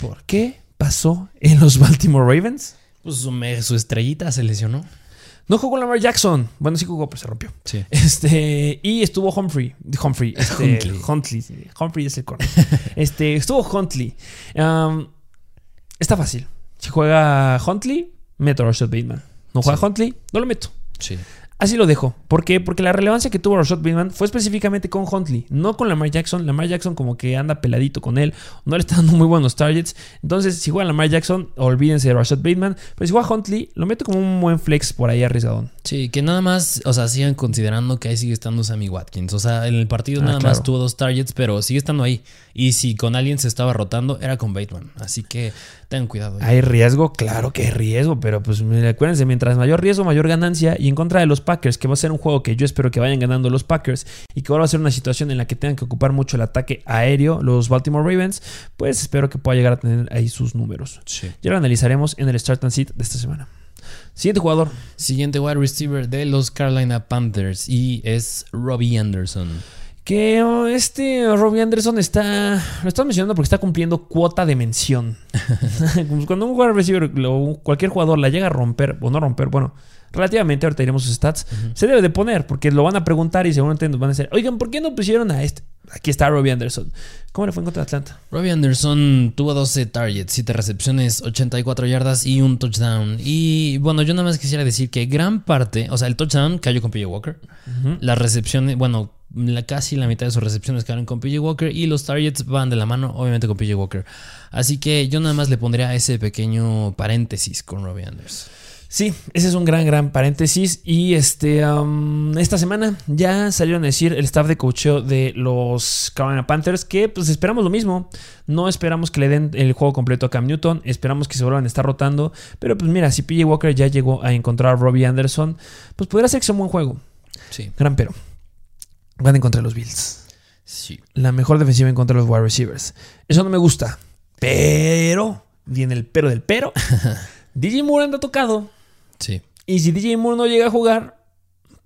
¿Por qué pasó en los [LAUGHS] Baltimore Ravens? Pues su, su estrellita se lesionó. No jugó Lamar Jackson. Bueno, sí jugó, pero se rompió. Sí. Este, y estuvo Humphrey. Humphrey. [LAUGHS] Este, Huntley. Humphrey es el corner. [LAUGHS] este, estuvo Huntley. está fácil. Si juega Huntley, meto a Rashad Bateman. No juega Huntley, no lo meto. Sí. Así lo dejo. ¿Por qué? Porque la relevancia que tuvo Rashad Bateman fue específicamente con Huntley, no con Lamar Jackson. Lamar Jackson como que anda peladito con él, no le está dando muy buenos targets. Entonces, si juega Lamar Jackson, olvídense de Rashad Bateman. Pero si juega Huntley, lo meto como un buen flex por ahí arriesgadón. Sí, que nada más, o sea, sigan considerando que ahí sigue estando Sammy Watkins. O sea, en el partido ah, nada más tuvo dos targets, pero sigue estando ahí. Y si con alguien se estaba rotando, era con Bateman. Así que tengan cuidado. Hay riesgo, claro que hay riesgo, pero pues acuérdense, mientras mayor riesgo, mayor ganancia. Y en contra de los Packers, que va a ser un juego que yo espero que vayan ganando los Packers y que ahora va a ser una situación en la que tengan que ocupar mucho el ataque aéreo los Baltimore Ravens, pues espero que pueda llegar a tener ahí sus números. Ya lo analizaremos en el Start and Sit de esta semana. Siguiente jugador. Siguiente wide receiver de los Carolina Panthers y es Robbie Anderson. Que oh, este Robbie Anderson está. Lo estás mencionando porque está cumpliendo cuota de mención. [LAUGHS] Cuando un wide receiver, cualquier jugador la llega a romper, o no romper, bueno, relativamente, ahorita iremos sus stats, se debe de poner, porque lo van a preguntar y seguramente nos van a decir, oigan, ¿por qué no pusieron a este? Aquí está Robbie Anderson. ¿Cómo le fue en contra de Atlanta? Robbie Anderson tuvo 12 targets, 7 recepciones, 84 yardas y un touchdown. Y bueno, yo nada más quisiera decir que gran parte, o sea, el touchdown cayó con PJ Walker. Las recepciones, bueno, casi la mitad de sus recepciones cayeron con PJ Walker y los targets van de la mano, obviamente, con PJ Walker. Así que yo nada más le pondría ese pequeño paréntesis con Robbie Anderson. Sí, ese es un gran, gran paréntesis. Y este, esta semana ya salieron a decir el staff de coacheo de los Carolina Panthers que pues esperamos lo mismo. No esperamos que le den el juego completo a Cam Newton, esperamos que se vuelvan a estar rotando. Pero pues mira, si PJ Walker ya llegó a encontrar a Robbie Anderson, pues podría ser que sea un buen juego. Sí. Gran pero. Van en contra de los Bills. Sí. La mejor defensiva en contra de los wide receivers. Eso no me gusta. Pero, viene el pero del pero. [LAUGHS] DJ Moore anda tocado. Sí. Y si DJ Moore no llega a jugar,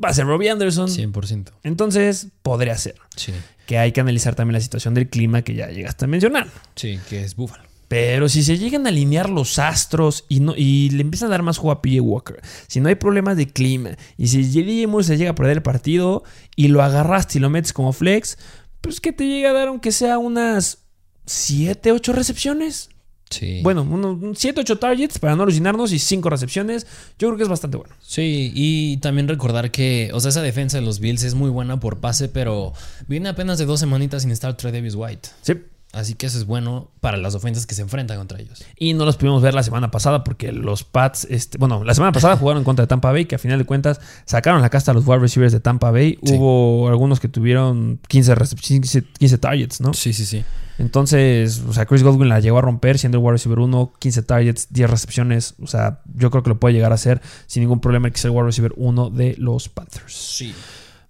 va a ser Robbie Anderson. 100%. Entonces, podría ser. Sí. Que hay que analizar también la situación del clima que ya llegaste a mencionar. Sí, que es Buffalo. Pero si se llegan a alinear los astros y, no, y le empiezan a dar más juego a PJ Walker, si no hay problemas de clima, y si DJ Moore se llega a perder el partido y lo agarraste y lo metes como flex, pues que te llega a dar aunque sea unas 7, 8 recepciones. Sí. Bueno, unos 7, 8 targets para no alucinarnos y 5 recepciones. Yo creo que es bastante bueno. Sí, y también recordar que, o sea, esa defensa de los Bills es muy buena por pase, pero viene apenas de dos semanitas sin estar Trey Davis White. Sí. Así que eso es bueno para las ofensas que se enfrentan contra ellos. Y no los pudimos ver la semana pasada porque los Pats, este, bueno, la semana pasada jugaron contra Tampa Bay, que a final de cuentas sacaron la casta a los wide receivers de Tampa Bay. Sí. Hubo algunos que tuvieron 15, recep- 15, 15 targets, ¿no? Sí, sí, sí. Entonces, o sea, Chris Godwin la llegó a romper siendo el wide receiver 1, 15 targets, 10 recepciones. O sea, yo creo que lo puede llegar a hacer sin ningún problema el que sea el wide receiver 1 de los Panthers. Sí.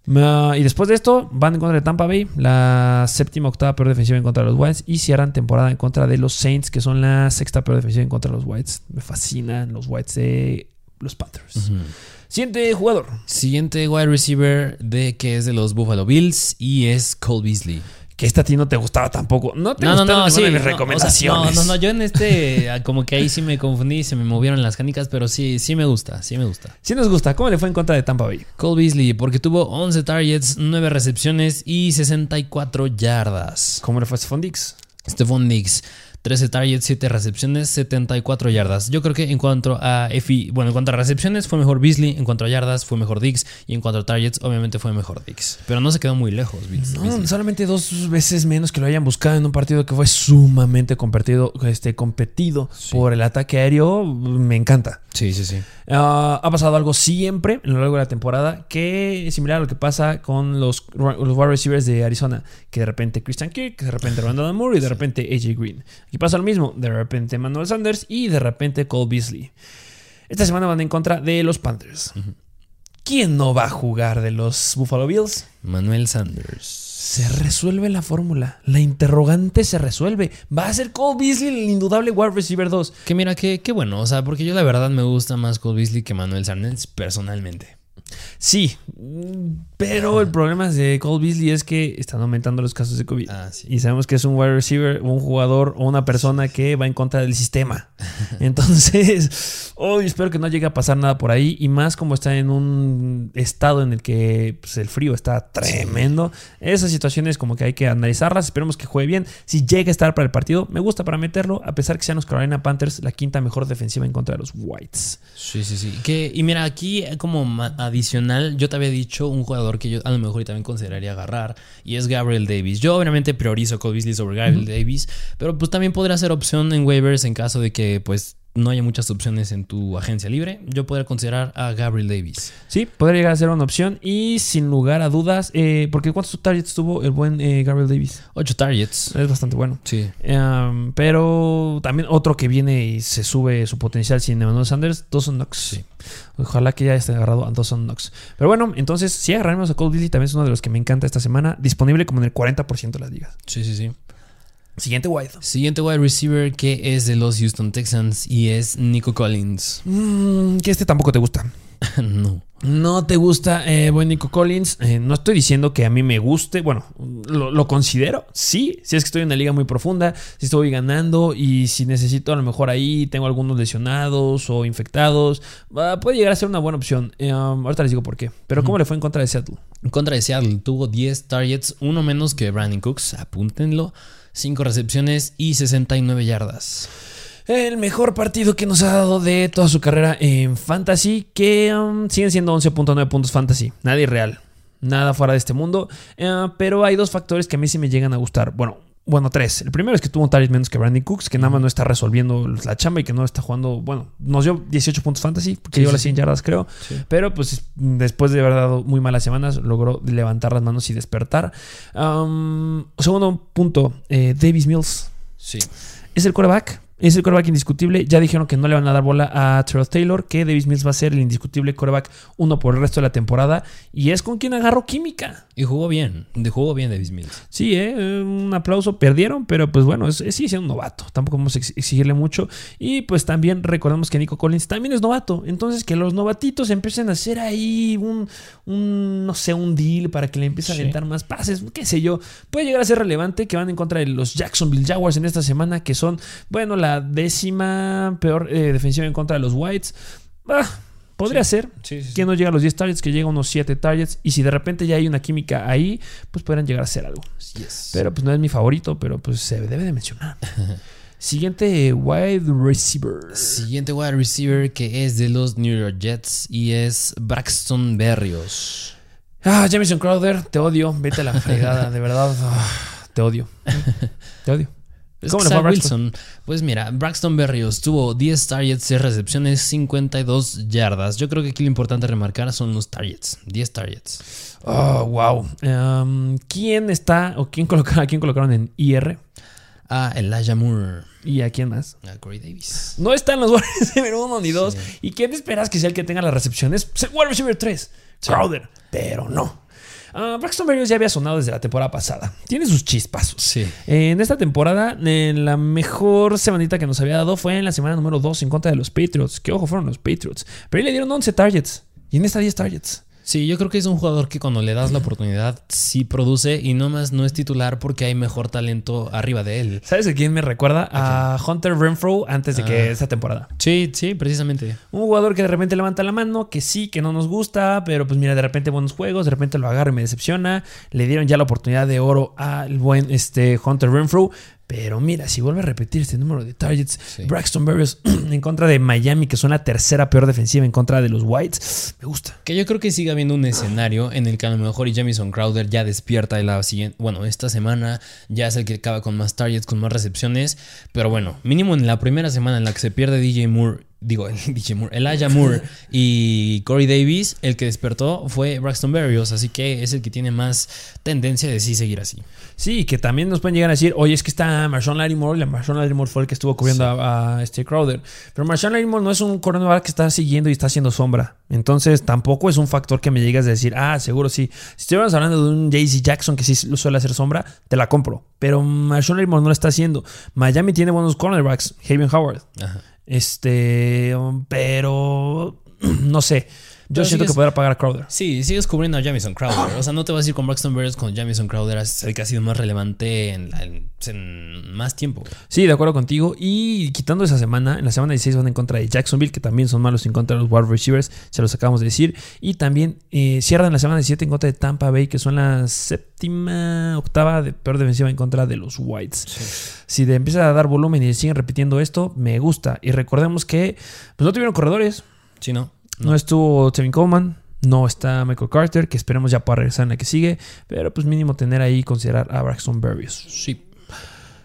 Y después de esto, van en contra de Tampa Bay, la séptima, octava peor defensiva en contra de los Whites. Y cierran temporada en contra de los Saints, que son la sexta peor defensiva en contra de los Whites. Me fascinan los Whites de los Panthers. Siguiente jugador. Siguiente wide receiver de que es de los Buffalo Bills y es Cole Beasley. Que esta a ti no te gustaba tampoco. No te No, no, no, sí. de mis no, o sea, recomendaciones. no, no, no, yo en este, ah, como que ahí sí me confundí, se me movieron las canicas, pero sí, sí me gusta, sí me gusta. Sí nos gusta. ¿Cómo le fue en contra de Tampa Bay? Cole Beasley, porque tuvo 11 targets, 9 recepciones y 64 yardas. ¿Cómo le fue a Stephon Diggs? Stephon Diggs, 13 targets, 7 recepciones, 74 yardas. Yo creo que en cuanto a EFI, bueno, en cuanto a recepciones fue mejor Beasley, en cuanto a yardas fue mejor Diggs y en cuanto a targets obviamente fue mejor Diggs. Pero no se quedó muy lejos Beas- No, Beasley. solamente dos veces menos que lo hayan buscado en un partido que fue sumamente competido, este, competido por el ataque aéreo. Me encanta. Sí, sí, sí. Ah, ha pasado algo siempre a lo largo de la temporada que es similar a lo que pasa con los, los wide receivers de Arizona, que de repente Christian Kirk, que de repente Randall Moore y de repente AJ Green. Aquí pasa lo mismo, de repente Manuel Sanders y de repente Cole Beasley. Esta semana van en contra de los Panthers. ¿Quién no va a jugar de los Buffalo Bills? Manuel Sanders. Se resuelve la fórmula. La interrogante se resuelve. Va a ser Cole Beasley el indudable wide receiver 2. Que mira, que, qué bueno, o sea, porque yo la verdad me gusta más Cole Beasley que Manuel Sanders personalmente. Sí, pero el problema de Cole Beasley es que están aumentando los casos de COVID. Ah, sí. Y sabemos que es un wide receiver, un jugador o una persona que va en contra del sistema. [LAUGHS] Entonces, hoy espero que no llegue a pasar nada por ahí. Y más como está en un estado en el que pues, el frío está tremendo. Esas situaciones como que hay que analizarlas. Esperemos que juegue bien. Si llega a estar para el partido, me gusta para meterlo. A pesar que sean los Carolina Panthers la quinta mejor defensiva en contra de los Whites. Sí, sí, sí. Que, y mira, aquí como ma- adicional, yo te había dicho un jugador que yo a lo mejor y también consideraría agarrar, y es Gabriel Davis. Yo obviamente priorizo a Cole Beasley sobre Gabriel Davis, pero pues también podría ser opción en waivers en caso de que pues no haya muchas opciones en tu agencia libre. Yo podría considerar a Gabriel Davis. Sí, podría llegar a ser una opción. Y sin lugar a dudas, eh, porque ¿cuántos targets tuvo el buen eh, Gabriel Davis? 8 targets. Es bastante bueno. Sí. Um, pero también otro que viene y se sube su potencial sin Emmanuel Sanders, Dawson Knox. Sí. Ojalá que ya esté agarrado a Dawson Knox. Pero bueno, entonces sí agarraremos a Cole Beasley, también es uno de los que me encanta esta semana, disponible como en el 40% de las ligas. Sí, sí, sí. Siguiente wide. Siguiente wide receiver que es de los Houston Texans y es Nico Collins. Mm, que este tampoco te gusta. [LAUGHS] no. No te gusta eh, buen Nico Collins. Eh, no estoy diciendo que a mí me guste. Bueno, lo, lo considero. Sí, si es que estoy en una liga muy profunda, si estoy ganando y si necesito a lo mejor ahí, tengo algunos lesionados o infectados, puede llegar a ser una buena opción. Eh, um, ahorita les digo por qué. Pero ¿cómo le fue en contra de Seattle? En contra de Seattle tuvo 10 targets, uno menos que Brandon Cooks, apúntenlo. 5 recepciones y 69 yardas. El mejor partido que nos ha dado de toda su carrera en Fantasy, que um, siguen siendo 11.9 puntos Fantasy. Nadie real. Nada fuera de este mundo. Eh, pero hay dos factores que a mí sí me llegan a gustar. Bueno, bueno, tres. El primero es que tuvo un target menos que Brandon Cooks, que nada más no está resolviendo la chamba y que no está jugando. Bueno, nos dio 18 puntos fantasy, porque Sí, llegó a sí, las 100 yardas, creo. Sí. Pero pues después de haber dado muy malas semanas, logró levantar las manos y despertar. Um, segundo punto, eh, Davis Mills. Sí. Es el quarterback. Es el quarterback indiscutible. Ya dijeron que no le van a dar bola a Terrell Taylor, que Davis Mills va a ser el indiscutible quarterback uno por el resto de la temporada. Y es con quien agarró química. Y jugó bien. De jugó bien Davis Mills. Sí, ¿eh? un aplauso. Perdieron, pero pues bueno, es, es- sigue siendo un novato. Tampoco vamos a ex- exigirle mucho. Y pues también recordemos que Nico Collins también es novato. Entonces que los novatitos empiecen a hacer ahí un, un, no sé, un deal para que le empiecen Sí. a aventar más pases, qué sé yo. Puede llegar a ser relevante que van en contra de los Jacksonville Jaguars en esta semana, que son, bueno, la décima peor eh, defensiva en contra de los Whites. Ah, Podría ser Sí, que no llega a los 10 targets, que llega a unos 7 targets. Y si de repente ya hay una química ahí, pues podrían llegar a ser algo. Yes. Pero pues no es mi favorito, pero pues se debe de mencionar. [LAUGHS] Siguiente wide receiver. Siguiente wide receiver que es de los New York Jets y es Braxton Berrios. Ah, Jamison Crowder, te odio. Vete a la fregada, de verdad. ah, te odio. [LAUGHS] Te odio. ¿Cómo Zach? Wilson. Pues mira, Braxton Berrios tuvo 10 targets, 6 recepciones, 52 yardas. Yo creo que aquí lo importante remarcar son los targets. 10 targets. Oh, wow. Um, ¿Quién está o quién colocaron, a quién colocaron en IR? A Elijah Moore. ¿Y a quién más? A Corey Davis. No están los [LAUGHS] wide receiver 1 ni 2. Sí. ¿Y quién esperas que sea el que tenga las recepciones? Wide receiver 3. Sí. Crowder. Pero no. Ah, Braxton Berrios ya había sonado desde la temporada pasada. Tiene sus chispazos. Sí. En esta temporada, eh, la mejor semanita que nos había dado fue en la semana número 2 en contra de los Patriots. Que ojo, fueron los Patriots. Pero ahí le dieron 11 targets. Y en esta 10 targets. Sí, yo creo que es un jugador que cuando le das la oportunidad sí produce y nomás no es titular porque hay mejor talento arriba de él. ¿Sabes a quién me recuerda? A Hunter Renfro antes de que Ah. esta temporada. Sí, sí, precisamente. Un jugador que de repente levanta la mano, que sí, que no nos gusta, pero pues mira, de repente buenos juegos, de repente lo agarra y me decepciona. Le dieron ya la oportunidad de oro al buen este, Hunter Renfro. Pero mira, si vuelve a repetir este número de targets, Sí. Braxton Berrios [CLEARS THROAT] en contra de Miami, que son la tercera peor defensiva en contra de los Whites, me gusta. Que yo creo que sigue habiendo un escenario en el que a lo mejor y Jamison Crowder ya despierta de la siguiente, bueno, esta semana ya es el que acaba con más targets, con más recepciones, pero bueno, mínimo en la primera semana en la que se pierde DJ Moore, digo, [LAUGHS] el DJ Moore, Elijah Moore y Corey Davis, el que despertó fue Braxton Berrios, así que es el que tiene más tendencia de sí seguir así. Sí, que también nos pueden llegar a decir, oye, es que está Marshawn Lattimore, y Marshawn Lattimore fue el que estuvo cubriendo a, a este Crowder. Pero Marshawn Lattimore no es un cornerback que está siguiendo y está haciendo sombra. Entonces tampoco es un factor que me llegas a decir, ah, seguro sí. Si estuviéramos hablando de un JC Jackson que sí lo suele hacer sombra, te la compro. Pero Marshawn Lattimore no lo está haciendo. Miami tiene buenos cornerbacks, Haven Howard. Ajá. Este, pero [CLEARS THROAT] no sé. Yo Pero siento sigues- que podrá pagar a Crowder. Sí, sigues cubriendo a Jamison Crowder. O sea, no te vas a ir con Braxton Berrios con Jamison Crowder, es el que ha sido más relevante en, la- en- en más tiempo. Sí, de acuerdo contigo. Y quitando esa semana, en la semana 16 van en contra de Jacksonville, que también son malos en contra de los wide receivers, se los acabamos de decir. Y también eh, cierran la semana 17 en contra de Tampa Bay, que son la séptima, octava de peor defensiva en contra de los Whites. Si le empieza a dar volumen y siguen repitiendo esto, me gusta. Y recordemos que pues, no tuvieron corredores. Sí, ¿no? No, estuvo Tevin Coleman. No está Michael Carter, que esperemos ya para regresar en la que sigue. Pero pues mínimo tener ahí considerar a Braxton Berrios. Sí.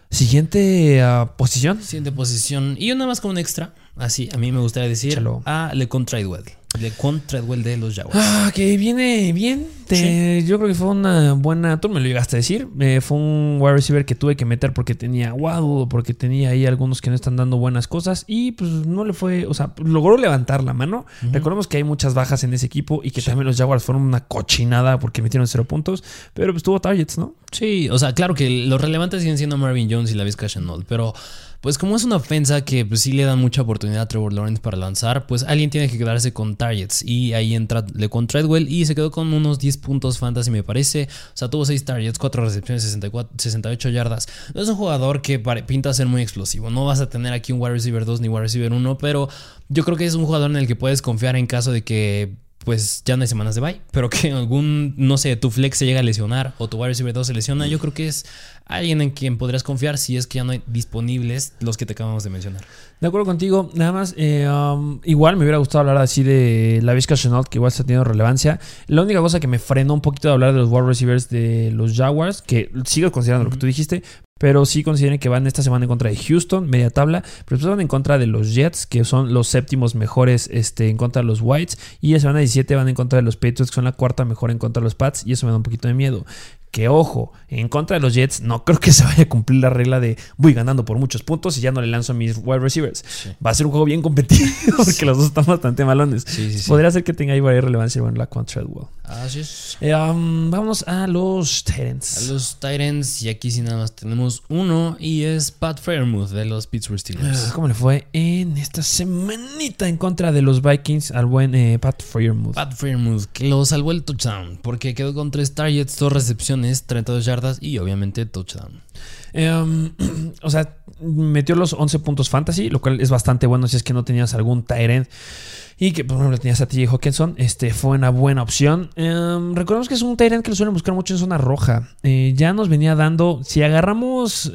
Siguiente ah, posición. Siguiente posición. Y una más como un extra. Así, a mí me gustaría decir Échalo. a LeCon Treadwell. LeCon Treadwell de los Jaguars. Ah, que viene bien. Te- Yo creo que fue una buena. Tú me lo llegaste a decir. eh, fue un wide receiver que tuve que meter porque tenía Waddle, porque tenía ahí algunos que no están dando buenas cosas. Y pues no le fue. O sea, logró levantar la mano. Recordemos que hay muchas bajas en ese equipo y que también los Jaguars fueron una cochinada porque metieron cero puntos. Pero pues tuvo targets, ¿no? Sí, o sea, claro que los relevantes siguen siendo Marvin Jones y la Vizca Chenault, pero pues como es una ofensa que pues, sí le dan mucha oportunidad a Trevor Lawrence para lanzar, pues alguien tiene que quedarse con targets. Y ahí entra LeCon Treadwell y se quedó con unos 10 puntos fantasy me parece, o sea, tuvo 6 targets, 4 recepciones, 64, 68 yardas. No es un jugador que pinta ser muy explosivo, no vas a tener aquí un wide receiver 2 ni wide receiver 1, pero yo creo que es un jugador en el que puedes confiar en caso de que pues ya no hay semanas de bye, pero que algún, no sé, tu flex se llega a lesionar o tu wide receiver 2 se lesiona, yo creo que es alguien en quien podrías confiar si es que ya no hay disponibles los que te acabamos de mencionar. De acuerdo contigo, nada más, eh, um, igual me hubiera gustado hablar así de la Vizca Chenault, que igual está teniendo relevancia. La única cosa que me frenó un poquito de hablar de los wide receivers de los Jaguars, que sigo considerando lo que tú dijiste, pero sí consideren que van esta semana en contra de Houston, media tabla, pero después van en contra de los Jets, que son los séptimos mejores este, en contra de los Whites, y la semana 17 van en contra de los Patriots, que son la cuarta mejor en contra de los Pats, y eso me da un poquito de miedo. Que ojo, en contra de los Jets, no [LAUGHS] creo que se vaya a cumplir la regla de voy ganando por muchos puntos y ya no le lanzo a mis wide receivers. Va a ser un juego bien competitivo [LAUGHS] porque los dos están bastante malones. Sí. Podría ser que tenga ahí varias relevancia bueno, la contra Treadwell. Así es. Eh, um, vámonos a los A Titans. los Titans, y aquí sí nada más tenemos uno, y es Pat Fairmouth de los Pittsburgh Steelers. Ah, ¿Cómo le fue en esta semanita en contra de los Vikings al buen eh, Pat Freiermuth? Pat Fairmouth, que lo salvó el touchdown, porque quedó con 3 targets, 2 recepciones, 32 yardas y obviamente touchdown. Um, [CLEARS THROAT] o sea, metió los 11 puntos fantasy, lo cual es bastante bueno si es que no tenías algún Tyrant y que por ejemplo tenías a TJ Hawkinson, este fue una buena opción. Em, recordemos que es un Tyrant que lo suelen buscar mucho en zona roja. Eh, ya nos venía dando, si agarramos...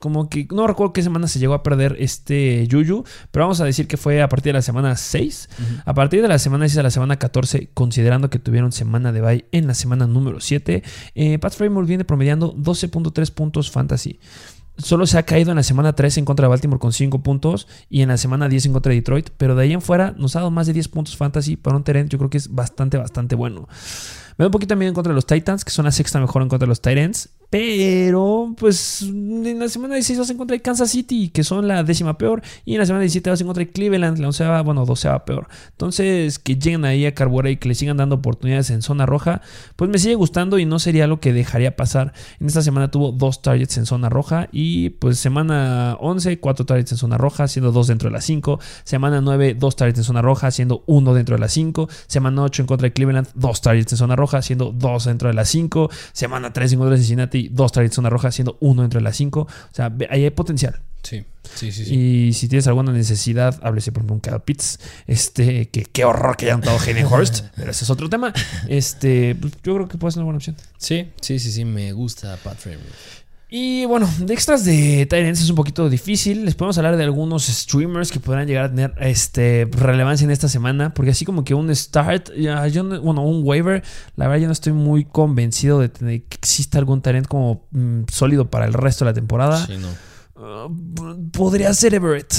como que no recuerdo qué semana se llegó a perder este Yuyu, pero vamos a decir que fue a partir de la semana 6. A partir de la semana 6 a la semana 14, considerando que tuvieron semana de bye en la semana número 7, eh, Pat Framework viene promediando 12.3 puntos fantasy. Solo se ha caído en la semana 3 en contra de Baltimore con 5 puntos y en la semana 10 en contra de Detroit, pero de ahí en fuera nos ha dado más de 10 puntos fantasy para un terreno, yo creo que es bastante, bastante bueno. Me da un poquito también en contra de los Titans, que son la sexta mejor en contra de los Titans. Pero, pues, en la semana 16 vas a encontrar Kansas City, que son la décima peor. Y en la semana 17 vas a encontrar Cleveland, la onceava, bueno, doceava peor. Entonces, que lleguen ahí a Carburear y que le sigan dando oportunidades en zona roja, pues me sigue gustando y no sería lo que dejaría pasar. En esta semana tuvo dos targets en zona roja. Y pues semana 11, cuatro targets en zona roja, siendo dos dentro de las 5. Semana 9, dos targets en zona roja, siendo uno dentro de las 5. Semana 8 en contra de Cleveland, dos targets en zona roja, siendo dos dentro de las 5. Semana 3 en contra de Cincinnati, dos targets zona roja, siendo uno entre las cinco. O sea, ahí hay potencial. Sí, sí, sí. sí. Y si tienes alguna necesidad, háblese por ejemplo un Kyle Pitts. Este, que qué horror que hayan dado Hayden Hurst, [LAUGHS] pero ese es otro tema. Este, pues, yo creo que puede ser una buena opción. Sí, sí, sí, sí, me gusta Pat Framework. Y bueno, de extras de Tyrants es un poquito difícil. Les podemos hablar de algunos streamers que podrán llegar a tener este, relevancia en esta semana. Porque así como que un start, ya, yo no- bueno, un waiver, la verdad yo no estoy muy convencido de, que exista algún Tyrant como mm, sólido para el resto de la temporada. Sí, no. Uh, podría ser Everett.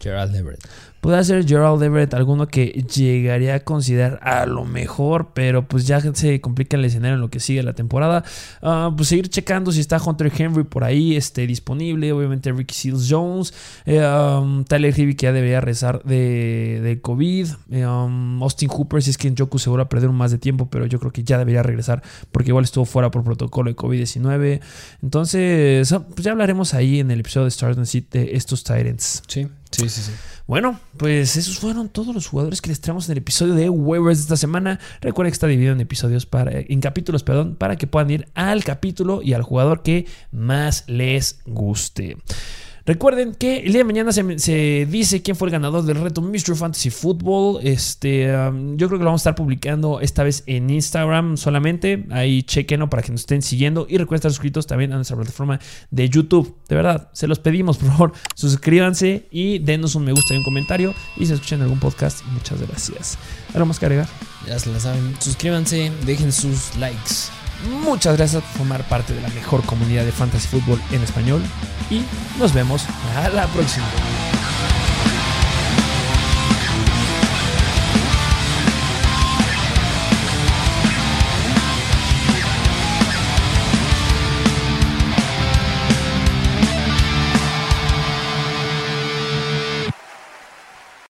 Gerald Everett. Podría ser Gerald Everett, alguno que llegaría a considerar a lo mejor, pero pues ya se complica el escenario en lo que sigue la temporada. Ah, pues seguir checando si está Hunter Henry por ahí este, disponible. Obviamente Ricky Seals Jones. eh, um, Tyler Hibby que ya debería rezar de, de COVID. eh, um, Austin Hooper, si es que en Joku seguro a perder un más de tiempo, pero yo creo que ya debería regresar porque igual estuvo fuera por protocolo de COVID-19. Entonces, ah, pues ya hablaremos ahí en el episodio de Start and Sit de estos Titans. Sí, sí, sí, sí. Bueno, pues esos fueron todos los jugadores que les traemos en el episodio de waivers de esta semana. Recuerden que está dividido en episodios para, en capítulos, perdón, para que puedan ir al capítulo y al jugador que más les guste. Recuerden que el día de mañana se, se dice quién fue el ganador del reto Mr. Fantasy Football. Este, yo creo que lo vamos a estar publicando esta vez en Instagram solamente. Ahí chequenlo para que nos estén siguiendo. Y recuerden estar suscritos también a nuestra plataforma de YouTube. De verdad, se los pedimos, por favor. Suscríbanse y denos un me gusta y un comentario. Y si escuchan algún podcast, muchas gracias. ¿Algo más que agregar? Ya se la saben. Suscríbanse, dejen sus likes. Muchas gracias por formar parte de la mejor comunidad de fantasy fútbol en español. Y nos vemos a la próxima.